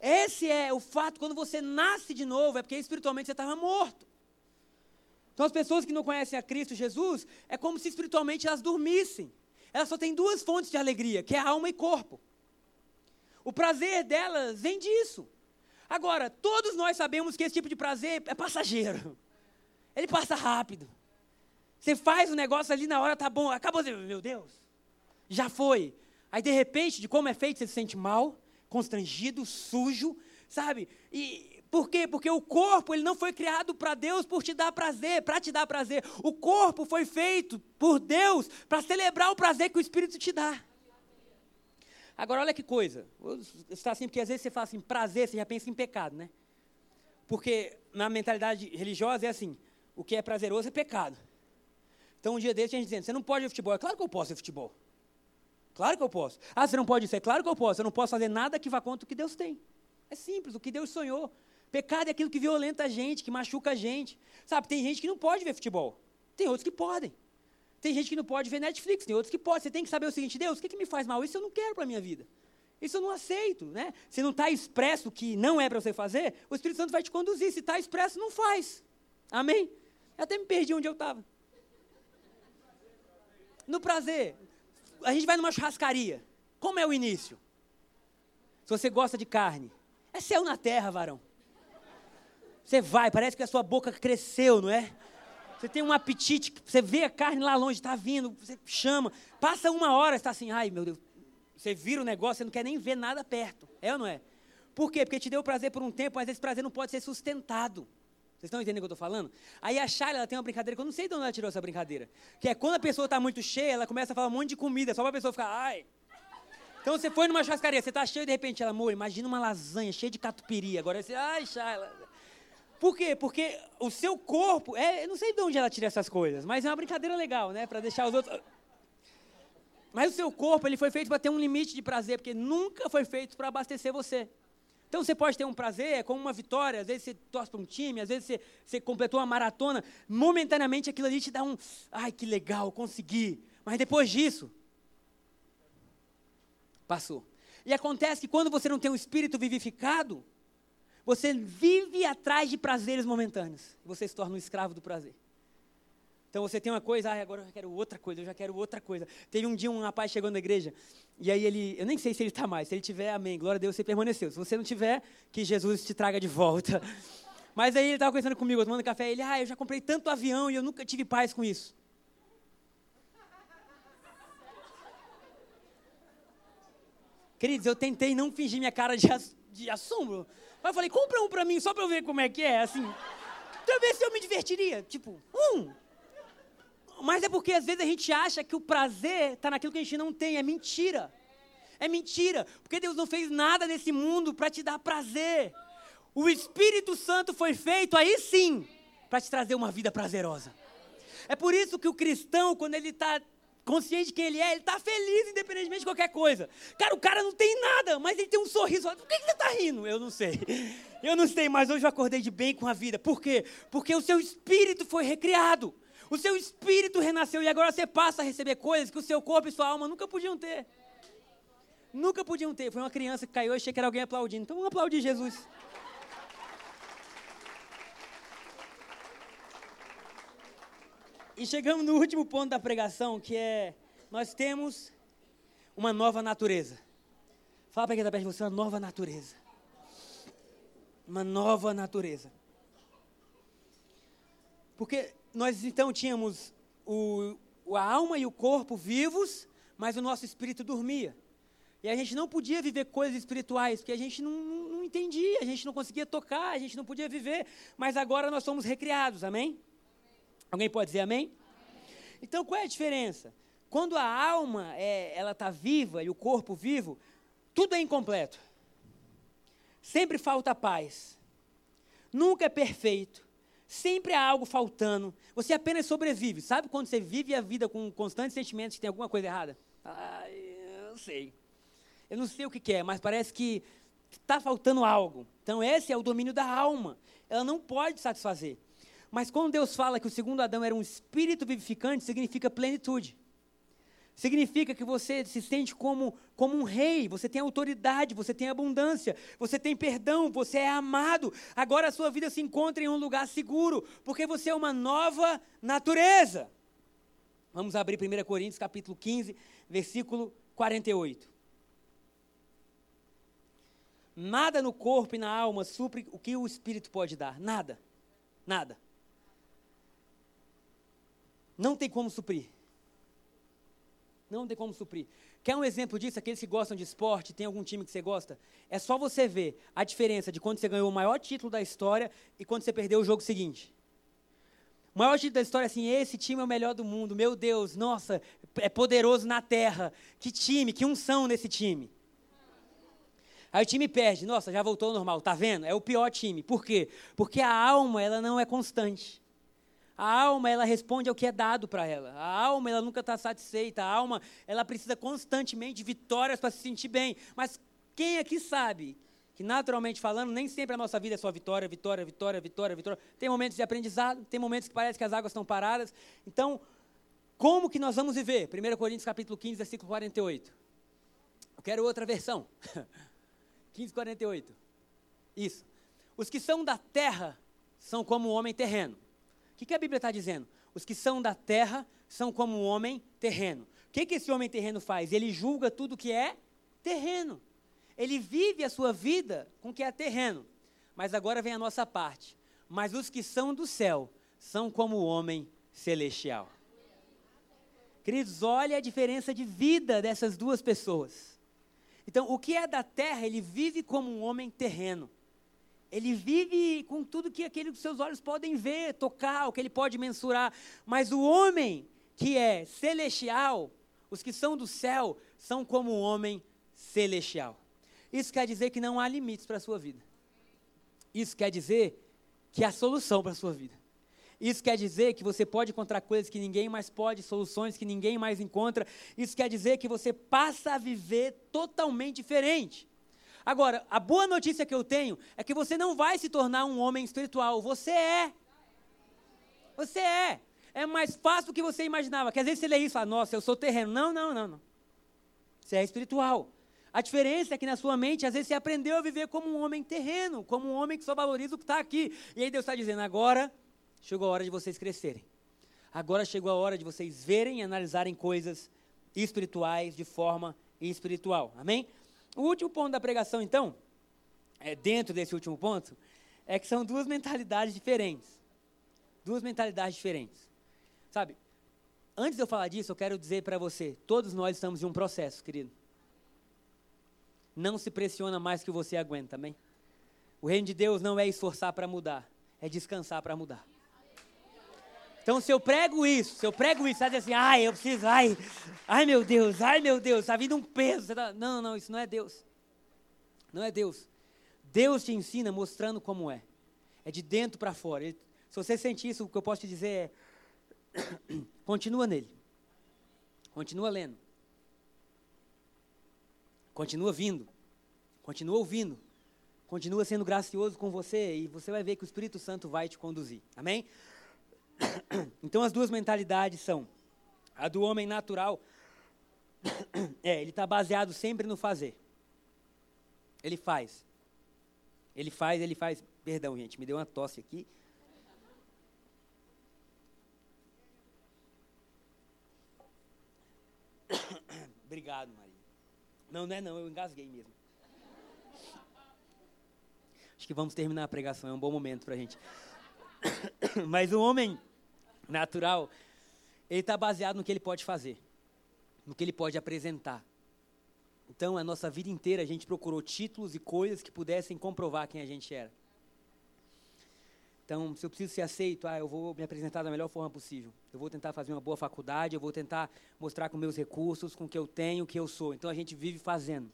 Esse é o fato, quando você nasce de novo, é porque espiritualmente você estava morto. Então, as pessoas que não conhecem a Cristo Jesus, é como se espiritualmente elas dormissem. Elas só têm duas fontes de alegria, que é alma e corpo. O prazer delas vem disso. Agora, todos nós sabemos que esse tipo de prazer é passageiro. Ele passa rápido. Você faz o negócio ali na hora, tá bom, acabou, meu Deus, já foi. Aí, de repente, de como é feito, você se sente mal, constrangido, sujo, sabe? E por quê? Porque o corpo ele não foi criado para Deus por te dar prazer, para te dar prazer. O corpo foi feito por Deus para celebrar o prazer que o Espírito te dá. Agora, olha que coisa. Está assim, porque às vezes você fala assim, prazer, você já pensa em pecado, né? Porque na mentalidade religiosa é assim: o que é prazeroso é pecado. Então, um dia desse, a gente dizendo: você não pode ver futebol. É claro que eu posso ver futebol. Claro que eu posso. Ah, você não pode ser? Claro que eu posso. Eu não posso fazer nada que vá contra o que Deus tem. É simples, o que Deus sonhou. Pecado é aquilo que violenta a gente, que machuca a gente. Sabe, tem gente que não pode ver futebol. Tem outros que podem. Tem gente que não pode ver Netflix, tem outros que podem. Você tem que saber o seguinte, Deus, o que, que me faz mal? Isso eu não quero para a minha vida. Isso eu não aceito, né? Se não está expresso que não é para você fazer, o Espírito Santo vai te conduzir. Se está expresso, não faz. Amém? Eu até me perdi onde eu estava. No prazer a gente vai numa churrascaria. Como é o início? Se você gosta de carne, é céu na terra, varão. Você vai, parece que a sua boca cresceu, não é? Você tem um apetite, você vê a carne lá longe, está vindo, você chama. Passa uma hora, está assim, ai meu Deus. Você vira o negócio, você não quer nem ver nada perto. É ou não é? Por quê? Porque te deu prazer por um tempo, mas esse prazer não pode ser sustentado. Vocês estão entendendo o que eu estou falando? Aí a Shayla, ela tem uma brincadeira que eu não sei de onde ela tirou essa brincadeira. Que é quando a pessoa está muito cheia, ela começa a falar um monte de comida, só para a pessoa ficar, ai. Então você foi numa churrascaria, você está cheio de repente ela, amor, imagina uma lasanha cheia de catupiry. Agora você, ai, Shayla. Por quê? Porque o seu corpo, é, eu não sei de onde ela tira essas coisas, mas é uma brincadeira legal, né? Para deixar os outros. Mas o seu corpo, ele foi feito para ter um limite de prazer, porque nunca foi feito para abastecer você. Então você pode ter um prazer, é como uma vitória, às vezes você torce para um time, às vezes você, você completou uma maratona, momentaneamente aquilo ali te dá um, ai que legal, consegui. Mas depois disso, passou. E acontece que quando você não tem um espírito vivificado, Você vive atrás de prazeres momentâneos. Você se torna um escravo do prazer. Então você tem uma coisa, ah, agora eu já quero outra coisa, eu já quero outra coisa. Teve um dia um rapaz chegou na igreja, e aí ele, eu nem sei se ele está mais, se ele tiver, amém, glória a Deus, você permaneceu. Se você não tiver, que Jesus te traga de volta. Mas aí ele estava conversando comigo, tomando café, ele, ah, eu já comprei tanto avião e eu nunca tive paz com isso. Queridos, eu tentei não fingir minha cara de, de assombro. Mas eu falei, compra um para mim, só para eu ver como é que é, assim. Pra ver se eu me divertiria. Tipo, um. Mas é porque às vezes a gente acha que o prazer está naquilo que a gente não tem. É mentira. É mentira. Porque Deus não fez nada nesse mundo para te dar prazer. O Espírito Santo foi feito aí sim para te trazer uma vida prazerosa. É por isso que o cristão, quando ele está consciente de quem ele é, ele está feliz independentemente de qualquer coisa. Cara, o cara não tem nada, mas ele tem um sorriso. Por que, que você está rindo? Eu não sei. Eu não sei, mas hoje eu acordei de bem com a vida. Por quê? Porque o seu espírito foi recriado. O seu espírito renasceu e agora você passa a receber coisas que o seu corpo e sua alma nunca podiam ter. Nunca podiam ter. Foi uma criança que caiu, eu achei que era alguém aplaudindo. Então vamos aplaudir Jesus. E chegamos no último ponto da pregação, que é nós temos uma nova natureza. Fala para quem está perto de você, uma nova natureza. Uma nova natureza. Porque nós então tínhamos o, a alma e o corpo vivos, mas o nosso espírito dormia. E a gente não podia viver coisas espirituais, porque a gente não, não, entendia, a gente não conseguia tocar, a gente não podia viver, mas agora nós somos recriados, amém? Alguém pode dizer amém? Então qual é a diferença? Quando a alma é, ela está viva e o corpo vivo, tudo é incompleto. Sempre falta paz. Nunca é perfeito. Sempre há algo faltando. Você apenas sobrevive. Sabe quando você vive a vida com constantes sentimentos que tem alguma coisa errada? Ah, eu não sei. Eu não sei o que, é, mas parece que está faltando algo. Então, esse é o domínio da alma. Ela não pode satisfazer. Mas quando Deus fala que o segundo Adão era um espírito vivificante, significa plenitude. Significa que você se sente como, como um rei, você tem autoridade, você tem abundância, você tem perdão, você é amado. Agora a sua vida se encontra em um lugar seguro, porque você é uma nova natureza. Vamos abrir 1 Coríntios capítulo 15, versículo 48. Nada no corpo e na alma supre o que o Espírito pode dar. Nada. Nada. Não tem como suprir. Não tem como suprir. Quer um exemplo disso? Aqueles que gostam de esporte, tem algum time que você gosta? É só você ver a diferença de quando você ganhou o maior título da história e quando você perdeu o jogo seguinte. O maior título da história é assim: esse time é o melhor do mundo, meu Deus, nossa, é poderoso na terra. Que time, que unção nesse time. Aí o time perde, nossa, já voltou ao normal, tá vendo? É o pior time. Por quê? Porque a alma, ela não é constante. A alma, ela responde ao que é dado para ela. A alma, ela nunca está satisfeita. A alma, ela precisa constantemente de vitórias para se sentir bem. Mas quem aqui sabe que, naturalmente falando, nem sempre a nossa vida é só vitória, vitória, vitória, vitória, vitória. Tem momentos de aprendizado, tem momentos que parece que as águas estão paradas. Então, como que nós vamos viver? 1 Coríntios capítulo 15, versículo 48. Eu quero outra versão. 15, 48. Isso. Os que são da terra são como o homem terreno que, que a Bíblia está dizendo? Os que são da terra são como um homem terreno. O que, que esse homem terreno faz? Ele julga tudo que é terreno. Ele vive a sua vida com o que é terreno. Mas agora vem a nossa parte. Mas os que são do céu são como o homem celestial. Queridos, olha a diferença de vida dessas duas pessoas. Então, o que é da terra, ele vive como um homem terreno. Ele vive com tudo que aquele que seus olhos podem ver, tocar, o que ele pode mensurar. Mas o homem que é celestial, os que são do céu, são como o homem celestial. Isso quer dizer que não há limites para a sua vida. Isso quer dizer que há solução para a sua vida. Isso quer dizer que você pode encontrar coisas que ninguém mais pode, soluções que ninguém mais encontra. Isso quer dizer que você passa a viver totalmente diferente. Agora, a boa notícia que eu tenho é que você não vai se tornar um homem espiritual, você é. Você é. É mais fácil do que você imaginava. Que às vezes você lê isso e fala, nossa, eu sou terreno. Não, não, não, não. Você é espiritual. A diferença é que na sua mente, às vezes, você aprendeu a viver como um homem terreno, como um homem que só valoriza o que está aqui. E aí Deus está dizendo: agora chegou a hora de vocês crescerem. Agora chegou a hora de vocês verem e analisarem coisas espirituais de forma espiritual. Amém? O último ponto da pregação, então, é, dentro desse último ponto, é que são duas mentalidades diferentes. Duas mentalidades diferentes. Sabe? Antes de eu falar disso, eu quero dizer para você: todos nós estamos em um processo, querido. Não se pressiona mais que você aguenta, amém? O reino de Deus não é esforçar para mudar, é descansar para mudar. Então, se eu prego isso, se eu prego isso, sabe assim, ai, eu preciso, ai, ai meu Deus, ai meu Deus, está vindo um peso. Tá... Não, não, isso não é Deus. Não é Deus. Deus te ensina mostrando como é. É de dentro para fora. Ele, se você sente isso, o que eu posso te dizer é: continua nele. Continua lendo. Continua vindo. Continua ouvindo. Continua sendo gracioso com você e você vai ver que o Espírito Santo vai te conduzir. Amém? Então as duas mentalidades são a do homem natural, é, ele está baseado sempre no fazer. Ele faz. Ele faz, ele faz. Perdão, gente, me deu uma tosse aqui. Obrigado, Maria. Não, não é não, eu engasguei mesmo. Acho que vamos terminar a pregação, é um bom momento para a gente. Mas o homem natural, ele está baseado no que ele pode fazer, no que ele pode apresentar. Então, a nossa vida inteira a gente procurou títulos e coisas que pudessem comprovar quem a gente era. Então, se eu preciso ser aceito, ah, eu vou me apresentar da melhor forma possível. Eu vou tentar fazer uma boa faculdade, eu vou tentar mostrar com meus recursos, com o que eu tenho, o que eu sou. Então, a gente vive fazendo,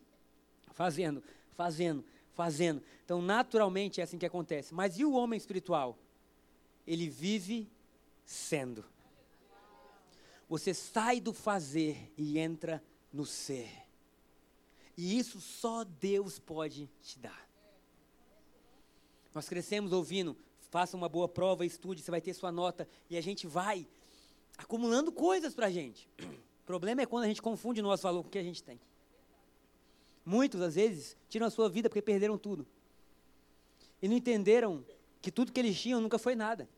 fazendo, fazendo, fazendo. Então, naturalmente é assim que acontece. Mas e o homem espiritual? Ele vive sendo. Você sai do fazer e entra no ser. E isso só Deus pode te dar. Nós crescemos ouvindo, faça uma boa prova, estude, você vai ter sua nota, e a gente vai acumulando coisas para a gente. O problema é quando a gente confunde o nosso valor com o que a gente tem. Muitos, às vezes, tiram a sua vida porque perderam tudo. E não entenderam que tudo que eles tinham nunca foi nada.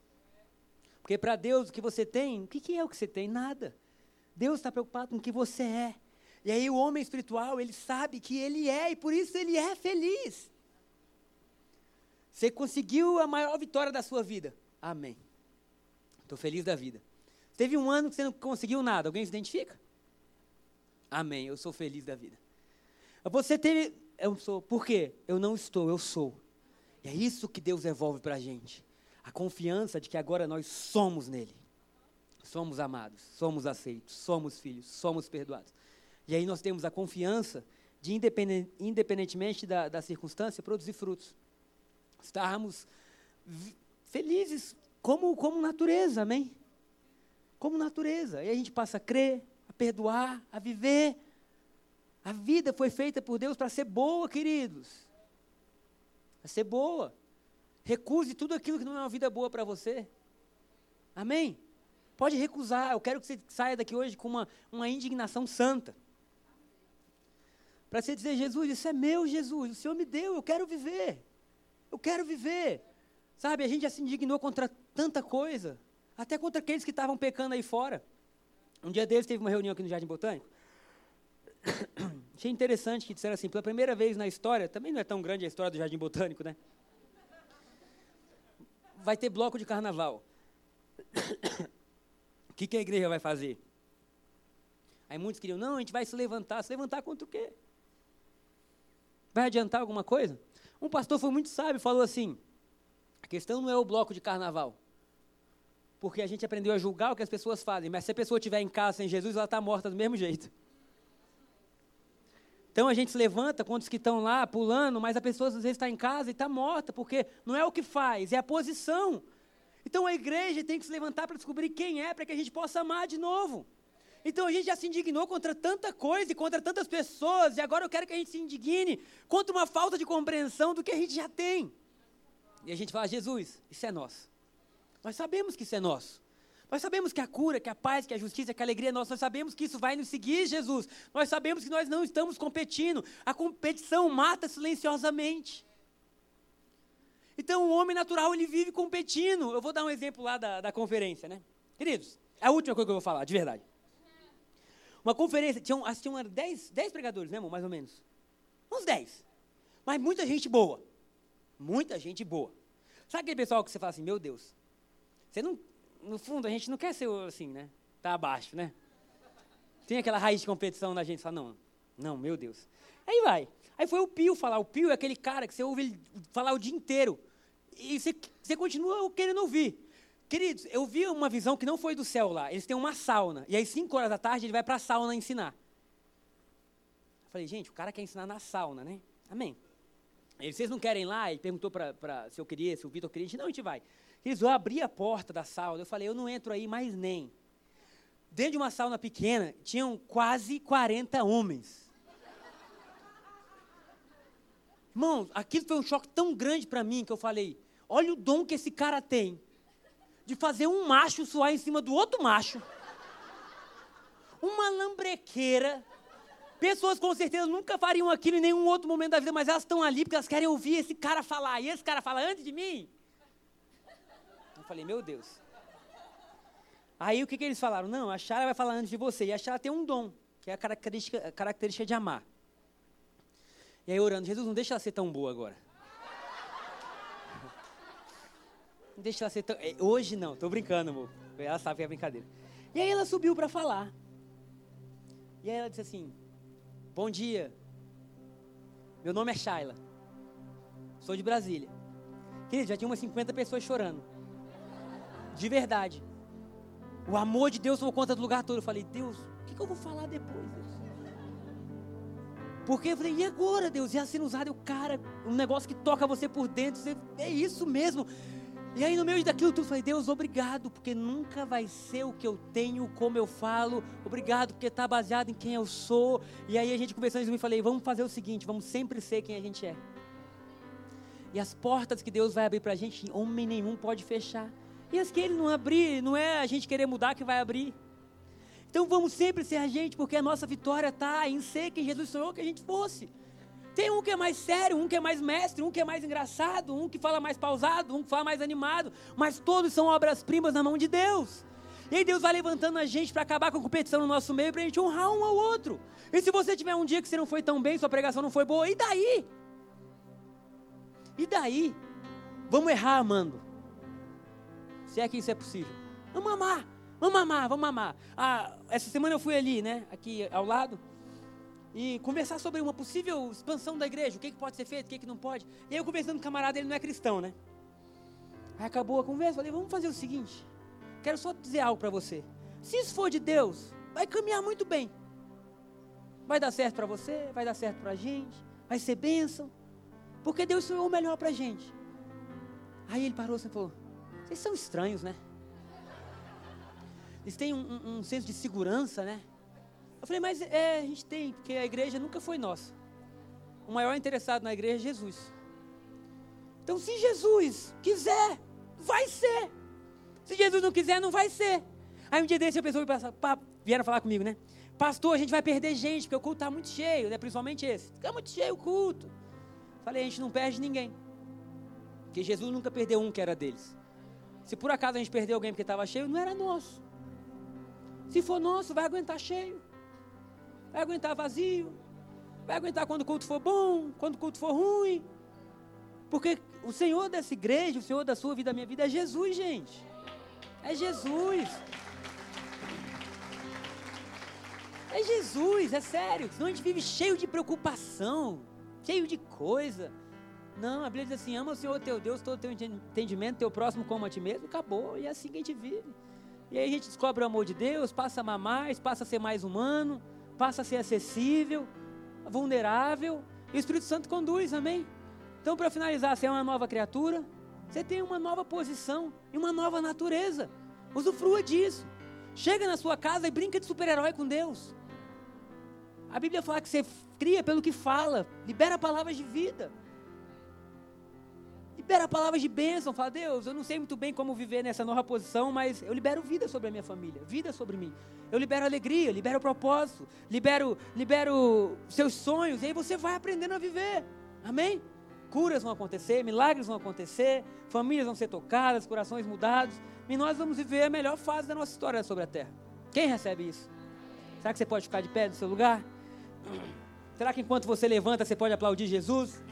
Porque para Deus o que você tem, o que, que é o que você tem? Nada. Deus está preocupado com o que você é. E aí o homem espiritual, ele sabe que ele é, e por isso ele é feliz. Você conseguiu a maior vitória da sua vida. Amém. Estou feliz da vida. Teve um ano que você não conseguiu nada. Alguém se identifica? Amém. Eu sou feliz da vida. Você teve. Eu sou. Por quê? Eu não estou, eu sou. E é isso que Deus devolve para a gente a confiança de que agora nós somos nele. Somos amados, somos aceitos, somos filhos, somos perdoados. E aí nós temos a confiança de, independentemente da, da circunstância, produzir frutos. Estarmos felizes como, como natureza, amém? Como natureza. E a gente passa a crer, a perdoar, a viver. A vida foi feita por Deus para ser boa, queridos. Para ser boa. Recuse tudo aquilo que não é uma vida boa para você. Amém? Pode recusar. Eu quero que você saia daqui hoje com uma, uma indignação santa. Para você dizer, Jesus, isso é meu, Jesus. O Senhor me deu, eu quero viver. Eu quero viver. Sabe, a gente já se indignou contra tanta coisa. Até contra aqueles que estavam pecando aí fora. Um dia deles teve uma reunião aqui no Jardim Botânico. Achei interessante que disseram assim, pela primeira vez na história, também não é tão grande a história do Jardim Botânico, né? Vai ter bloco de carnaval. o que, que a igreja vai fazer? Aí muitos queriam, não, a gente vai se levantar. Se levantar contra o quê? Vai adiantar alguma coisa? Um pastor foi muito sábio falou assim: a questão não é o bloco de carnaval. Porque a gente aprendeu a julgar o que as pessoas fazem, mas se a pessoa estiver em casa sem Jesus, ela está morta do mesmo jeito. Então a gente se levanta contra os que estão lá pulando, mas a pessoa às vezes está em casa e está morta, porque não é o que faz, é a posição. Então a igreja tem que se levantar para descobrir quem é, para que a gente possa amar de novo. Então a gente já se indignou contra tanta coisa e contra tantas pessoas, e agora eu quero que a gente se indigne contra uma falta de compreensão do que a gente já tem. E a gente fala, Jesus, isso é nosso. Nós sabemos que isso é nosso. Nós sabemos que a cura, que a paz, que a justiça, que a alegria é nossa. Nós sabemos que isso vai nos seguir, Jesus. Nós sabemos que nós não estamos competindo. A competição mata silenciosamente. Então, o homem natural, ele vive competindo. Eu vou dar um exemplo lá da, da conferência, né? Queridos, é a última coisa que eu vou falar, de verdade. Uma conferência, tinham, tinham 10, 10 pregadores, né, amor? Mais ou menos. Uns 10. Mas muita gente boa. Muita gente boa. Sabe aquele pessoal que você fala assim, meu Deus, você não, no fundo, a gente não quer ser assim, né? Tá abaixo, né? Tem aquela raiz de competição na gente, fala, não, não, meu Deus. Aí vai. Aí foi o Pio falar. O Pio é aquele cara que você ouve ele falar o dia inteiro. E você, você continua querendo ouvir. Queridos, eu vi uma visão que não foi do céu lá. Eles têm uma sauna. E aí, 5 horas da tarde, ele vai para a sauna ensinar. Eu falei, gente, o cara quer ensinar na sauna, né? Amém. E vocês não querem ir lá? Ele perguntou para se eu queria, se o Vitor queria. A gente, não, a gente vai. Eles, eu abri a porta da sauna. Eu falei, eu não entro aí mais nem. Dentro de uma sauna pequena, tinham quase 40 homens. Irmãos, aquilo foi um choque tão grande para mim que eu falei, olha o dom que esse cara tem de fazer um macho suar em cima do outro macho. Uma lambrequeira. Pessoas com certeza nunca fariam aquilo em nenhum outro momento da vida, mas elas estão ali porque elas querem ouvir esse cara falar. E esse cara fala antes de mim. Falei, meu Deus. Aí o que, que eles falaram? Não, a Chara vai falar antes de você. E a Chara tem um dom, que é a característica, a característica de amar. E aí orando, Jesus, não deixa ela ser tão boa agora. deixa ela ser tão. É, hoje não, tô brincando, amor. Ela sabe que é brincadeira. E aí ela subiu para falar. E aí ela disse assim: Bom dia. Meu nome é Shaila. Sou de Brasília. Querido, já tinha umas 50 pessoas chorando. De verdade. O amor de Deus tomou conta do lugar todo. Eu falei, Deus, o que, que eu vou falar depois, Deus? Porque eu falei, e agora, Deus? E assim usado, eu, cara, um negócio que toca você por dentro. Você, é isso mesmo. E aí no meio daquilo tudo eu falei, Deus, obrigado, porque nunca vai ser o que eu tenho, como eu falo. Obrigado, porque está baseado em quem eu sou. E aí a gente conversando e falei, vamos fazer o seguinte, vamos sempre ser quem a gente é. E as portas que Deus vai abrir para a gente, homem nenhum pode fechar. E as que Ele não abrir, não é a gente querer mudar que vai abrir. Então vamos sempre ser a gente, porque a nossa vitória está em ser quem Jesus sonhou que a gente fosse. Tem um que é mais sério, um que é mais mestre, um que é mais engraçado, um que fala mais pausado, um que fala mais animado, mas todos são obras-primas na mão de Deus. E aí Deus vai levantando a gente para acabar com a competição no nosso meio, para a gente honrar um ao outro. E se você tiver um dia que você não foi tão bem, sua pregação não foi boa, e daí? E daí? Vamos errar amando. Se é que isso é possível. Vamos amar, vamos amar, vamos amar. Ah, essa semana eu fui ali, né? Aqui ao lado e conversar sobre uma possível expansão da igreja, o que, que pode ser feito, o que, que não pode. E aí eu conversando com o camarada, ele não é cristão, né? Aí acabou a conversa, falei, vamos fazer o seguinte, quero só dizer algo para você. Se isso for de Deus, vai caminhar muito bem. Vai dar certo para você, vai dar certo para a gente, vai ser bênção, porque Deus sonhou o melhor para a gente. Aí ele parou assim e falou, vocês são estranhos, né? Eles têm um, um, um senso de segurança, né? Eu falei, mas é, a gente tem, porque a igreja nunca foi nossa. O maior interessado na igreja é Jesus. Então, se Jesus quiser, vai ser. Se Jesus não quiser, não vai ser. Aí um dia desse a pessoa vieram falar comigo, né? Pastor, a gente vai perder gente, porque o culto está muito cheio, né? Principalmente esse. Está muito cheio o culto. Falei, a gente não perde ninguém. Porque Jesus nunca perdeu um que era deles. Se por acaso a gente perdeu alguém porque estava cheio, não era nosso. Se for nosso, vai aguentar cheio vai aguentar vazio, vai aguentar quando o culto for bom, quando o culto for ruim. Porque o Senhor dessa igreja, o Senhor da sua vida, da minha vida, é Jesus, gente. É Jesus. É Jesus, é sério. Senão a gente vive cheio de preocupação, cheio de coisa. Não, a Bíblia diz assim: ama o Senhor teu Deus, todo o teu entendimento, teu próximo como a ti mesmo, acabou. E é assim que a gente vive. E aí a gente descobre o amor de Deus, passa a amar mais, passa a ser mais humano passa a ser acessível, vulnerável, e o Espírito Santo conduz, amém? Então, para finalizar, você é uma nova criatura, você tem uma nova posição e uma nova natureza. Usufrua disso. Chega na sua casa e brinca de super-herói com Deus. A Bíblia fala que você cria pelo que fala, libera palavras de vida. Libera palavras de bênção. Fala, Deus, eu não sei muito bem como viver nessa nova posição, mas eu libero vida sobre a minha família, vida sobre mim. Eu libero alegria, libero propósito, libero, libero seus sonhos. E aí você vai aprendendo a viver. Amém? Curas vão acontecer, milagres vão acontecer, famílias vão ser tocadas, corações mudados. E nós vamos viver a melhor fase da nossa história sobre a terra. Quem recebe isso? Será que você pode ficar de pé no seu lugar? Será que enquanto você levanta você pode aplaudir Jesus?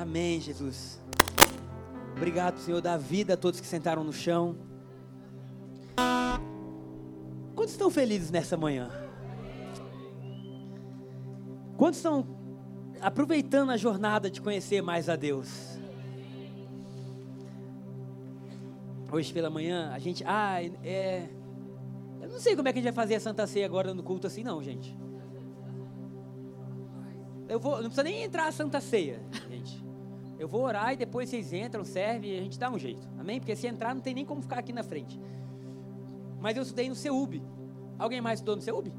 Amém, Jesus. Obrigado, Senhor, da vida a todos que sentaram no chão. Quantos estão felizes nessa manhã? Quantos estão aproveitando a jornada de conhecer mais a Deus? Hoje pela manhã, a gente. Ah, é. Eu não sei como é que a gente vai fazer a Santa Ceia agora no culto assim, não, gente. Eu vou. Não precisa nem entrar a Santa Ceia, gente. Eu vou orar e depois vocês entram, servem e a gente dá um jeito. Amém? Porque se entrar não tem nem como ficar aqui na frente. Mas eu estudei no CEUB. Alguém mais estudou no CEUB?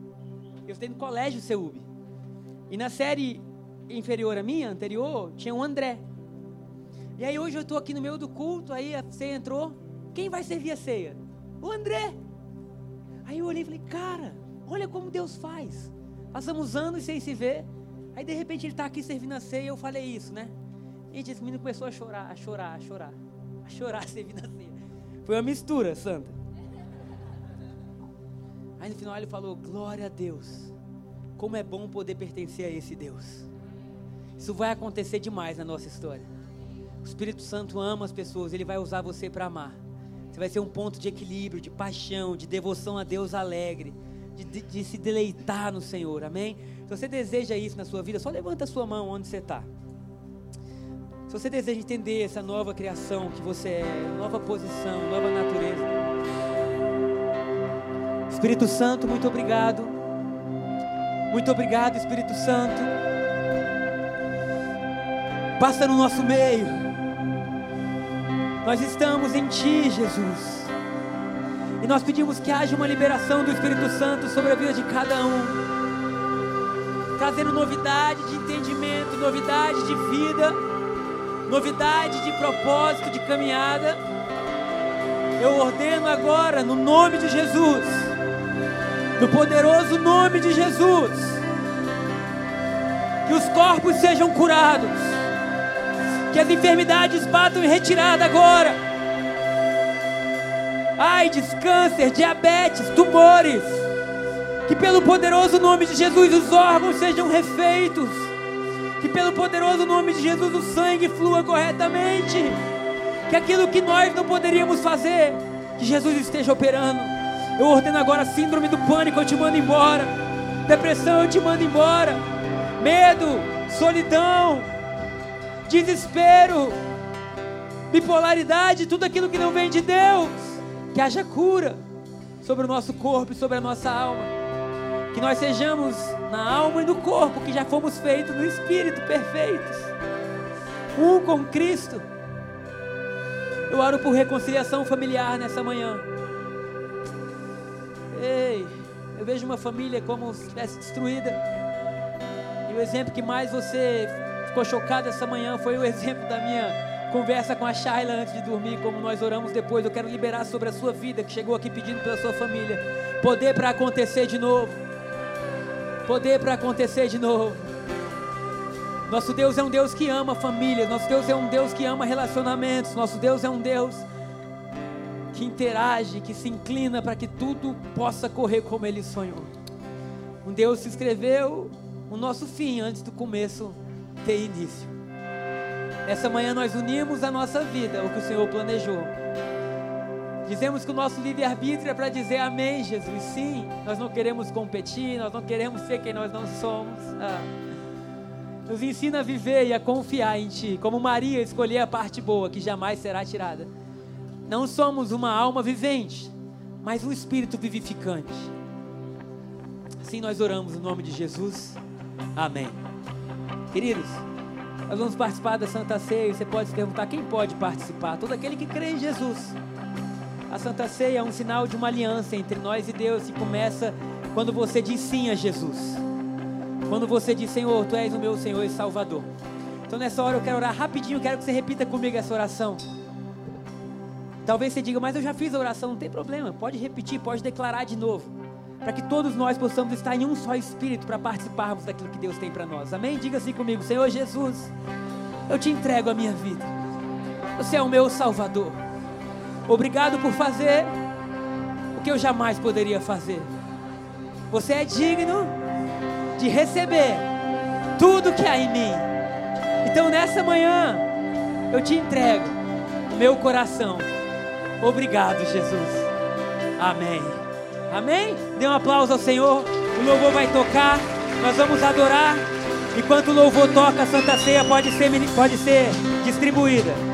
Eu estudei no colégio CEUB. E na série inferior a minha, anterior, tinha um André. E aí hoje eu estou aqui no meio do culto, aí ceia entrou. Quem vai servir a ceia? O André. Aí eu olhei e falei, cara, olha como Deus faz. Passamos anos sem se ver. Aí de repente ele está aqui servindo a ceia eu falei isso, né? Gente, esse menino começou a chorar, a chorar, a chorar. A chorar servindo a ceia. Foi uma mistura, santa. Aí no final ele falou: Glória a Deus. Como é bom poder pertencer a esse Deus. Isso vai acontecer demais na nossa história. O Espírito Santo ama as pessoas, ele vai usar você para amar. Você vai ser um ponto de equilíbrio, de paixão, de devoção a Deus alegre, de, de, de se deleitar no Senhor, amém? Se você deseja isso na sua vida, só levanta a sua mão onde você está. Se você deseja entender essa nova criação que você é, nova posição, nova natureza. Espírito Santo, muito obrigado. Muito obrigado, Espírito Santo. Passa no nosso meio. Nós estamos em Ti, Jesus. E nós pedimos que haja uma liberação do Espírito Santo sobre a vida de cada um, trazendo novidade de entendimento, novidade de vida novidade de propósito, de caminhada. Eu ordeno agora, no nome de Jesus, no poderoso nome de Jesus, que os corpos sejam curados, que as enfermidades batam em retirada agora. AIDS, câncer, diabetes, tumores, que pelo poderoso nome de Jesus os órgãos sejam refeitos que pelo poderoso nome de Jesus o sangue flua corretamente, que aquilo que nós não poderíamos fazer, que Jesus esteja operando. Eu ordeno agora síndrome do pânico, eu te mando embora. Depressão, eu te mando embora. Medo, solidão, desespero, bipolaridade, tudo aquilo que não vem de Deus. Que haja cura sobre o nosso corpo e sobre a nossa alma. Que nós sejamos na alma e no corpo, que já fomos feitos no Espírito perfeitos. Um com Cristo. Eu oro por reconciliação familiar nessa manhã. Ei, eu vejo uma família como se estivesse destruída. E o exemplo que mais você ficou chocado essa manhã foi o exemplo da minha conversa com a Shayla antes de dormir, como nós oramos depois. Eu quero liberar sobre a sua vida que chegou aqui pedindo pela sua família. Poder para acontecer de novo poder para acontecer de novo. Nosso Deus é um Deus que ama famílias, nosso Deus é um Deus que ama relacionamentos, nosso Deus é um Deus que interage, que se inclina para que tudo possa correr como Ele sonhou. Um Deus que escreveu o nosso fim antes do começo ter início. Essa manhã nós unimos a nossa vida, o que o Senhor planejou. Dizemos que o nosso livre-arbítrio é para dizer amém, Jesus. Sim, nós não queremos competir, nós não queremos ser quem nós não somos. Ah. Nos ensina a viver e a confiar em Ti, como Maria escolher a parte boa que jamais será tirada. Não somos uma alma vivente, mas um espírito vivificante. Assim nós oramos no nome de Jesus. Amém. Queridos, nós vamos participar da Santa Ceia. Você pode se perguntar quem pode participar? Todo aquele que crê em Jesus A Santa Ceia é um sinal de uma aliança entre nós e Deus que começa quando você diz sim a Jesus. Quando você diz, Senhor, Tu és o meu Senhor e Salvador. Então nessa hora eu quero orar rapidinho, quero que você repita comigo essa oração. Talvez você diga, mas eu já fiz a oração, não tem problema, pode repetir, pode declarar de novo, para que todos nós possamos estar em um só espírito para participarmos daquilo que Deus tem para nós. Amém? Diga assim comigo, Senhor Jesus, eu te entrego a minha vida. Você é o meu Salvador. Obrigado por fazer o que eu jamais poderia fazer. Você é digno de receber tudo que há em mim. Então nessa manhã eu te entrego o meu coração. Obrigado, Jesus. Amém. Amém? Dê um aplauso ao Senhor. O louvor vai tocar. Nós vamos adorar. Enquanto o louvor toca, a Santa Ceia pode ser, pode ser distribuída.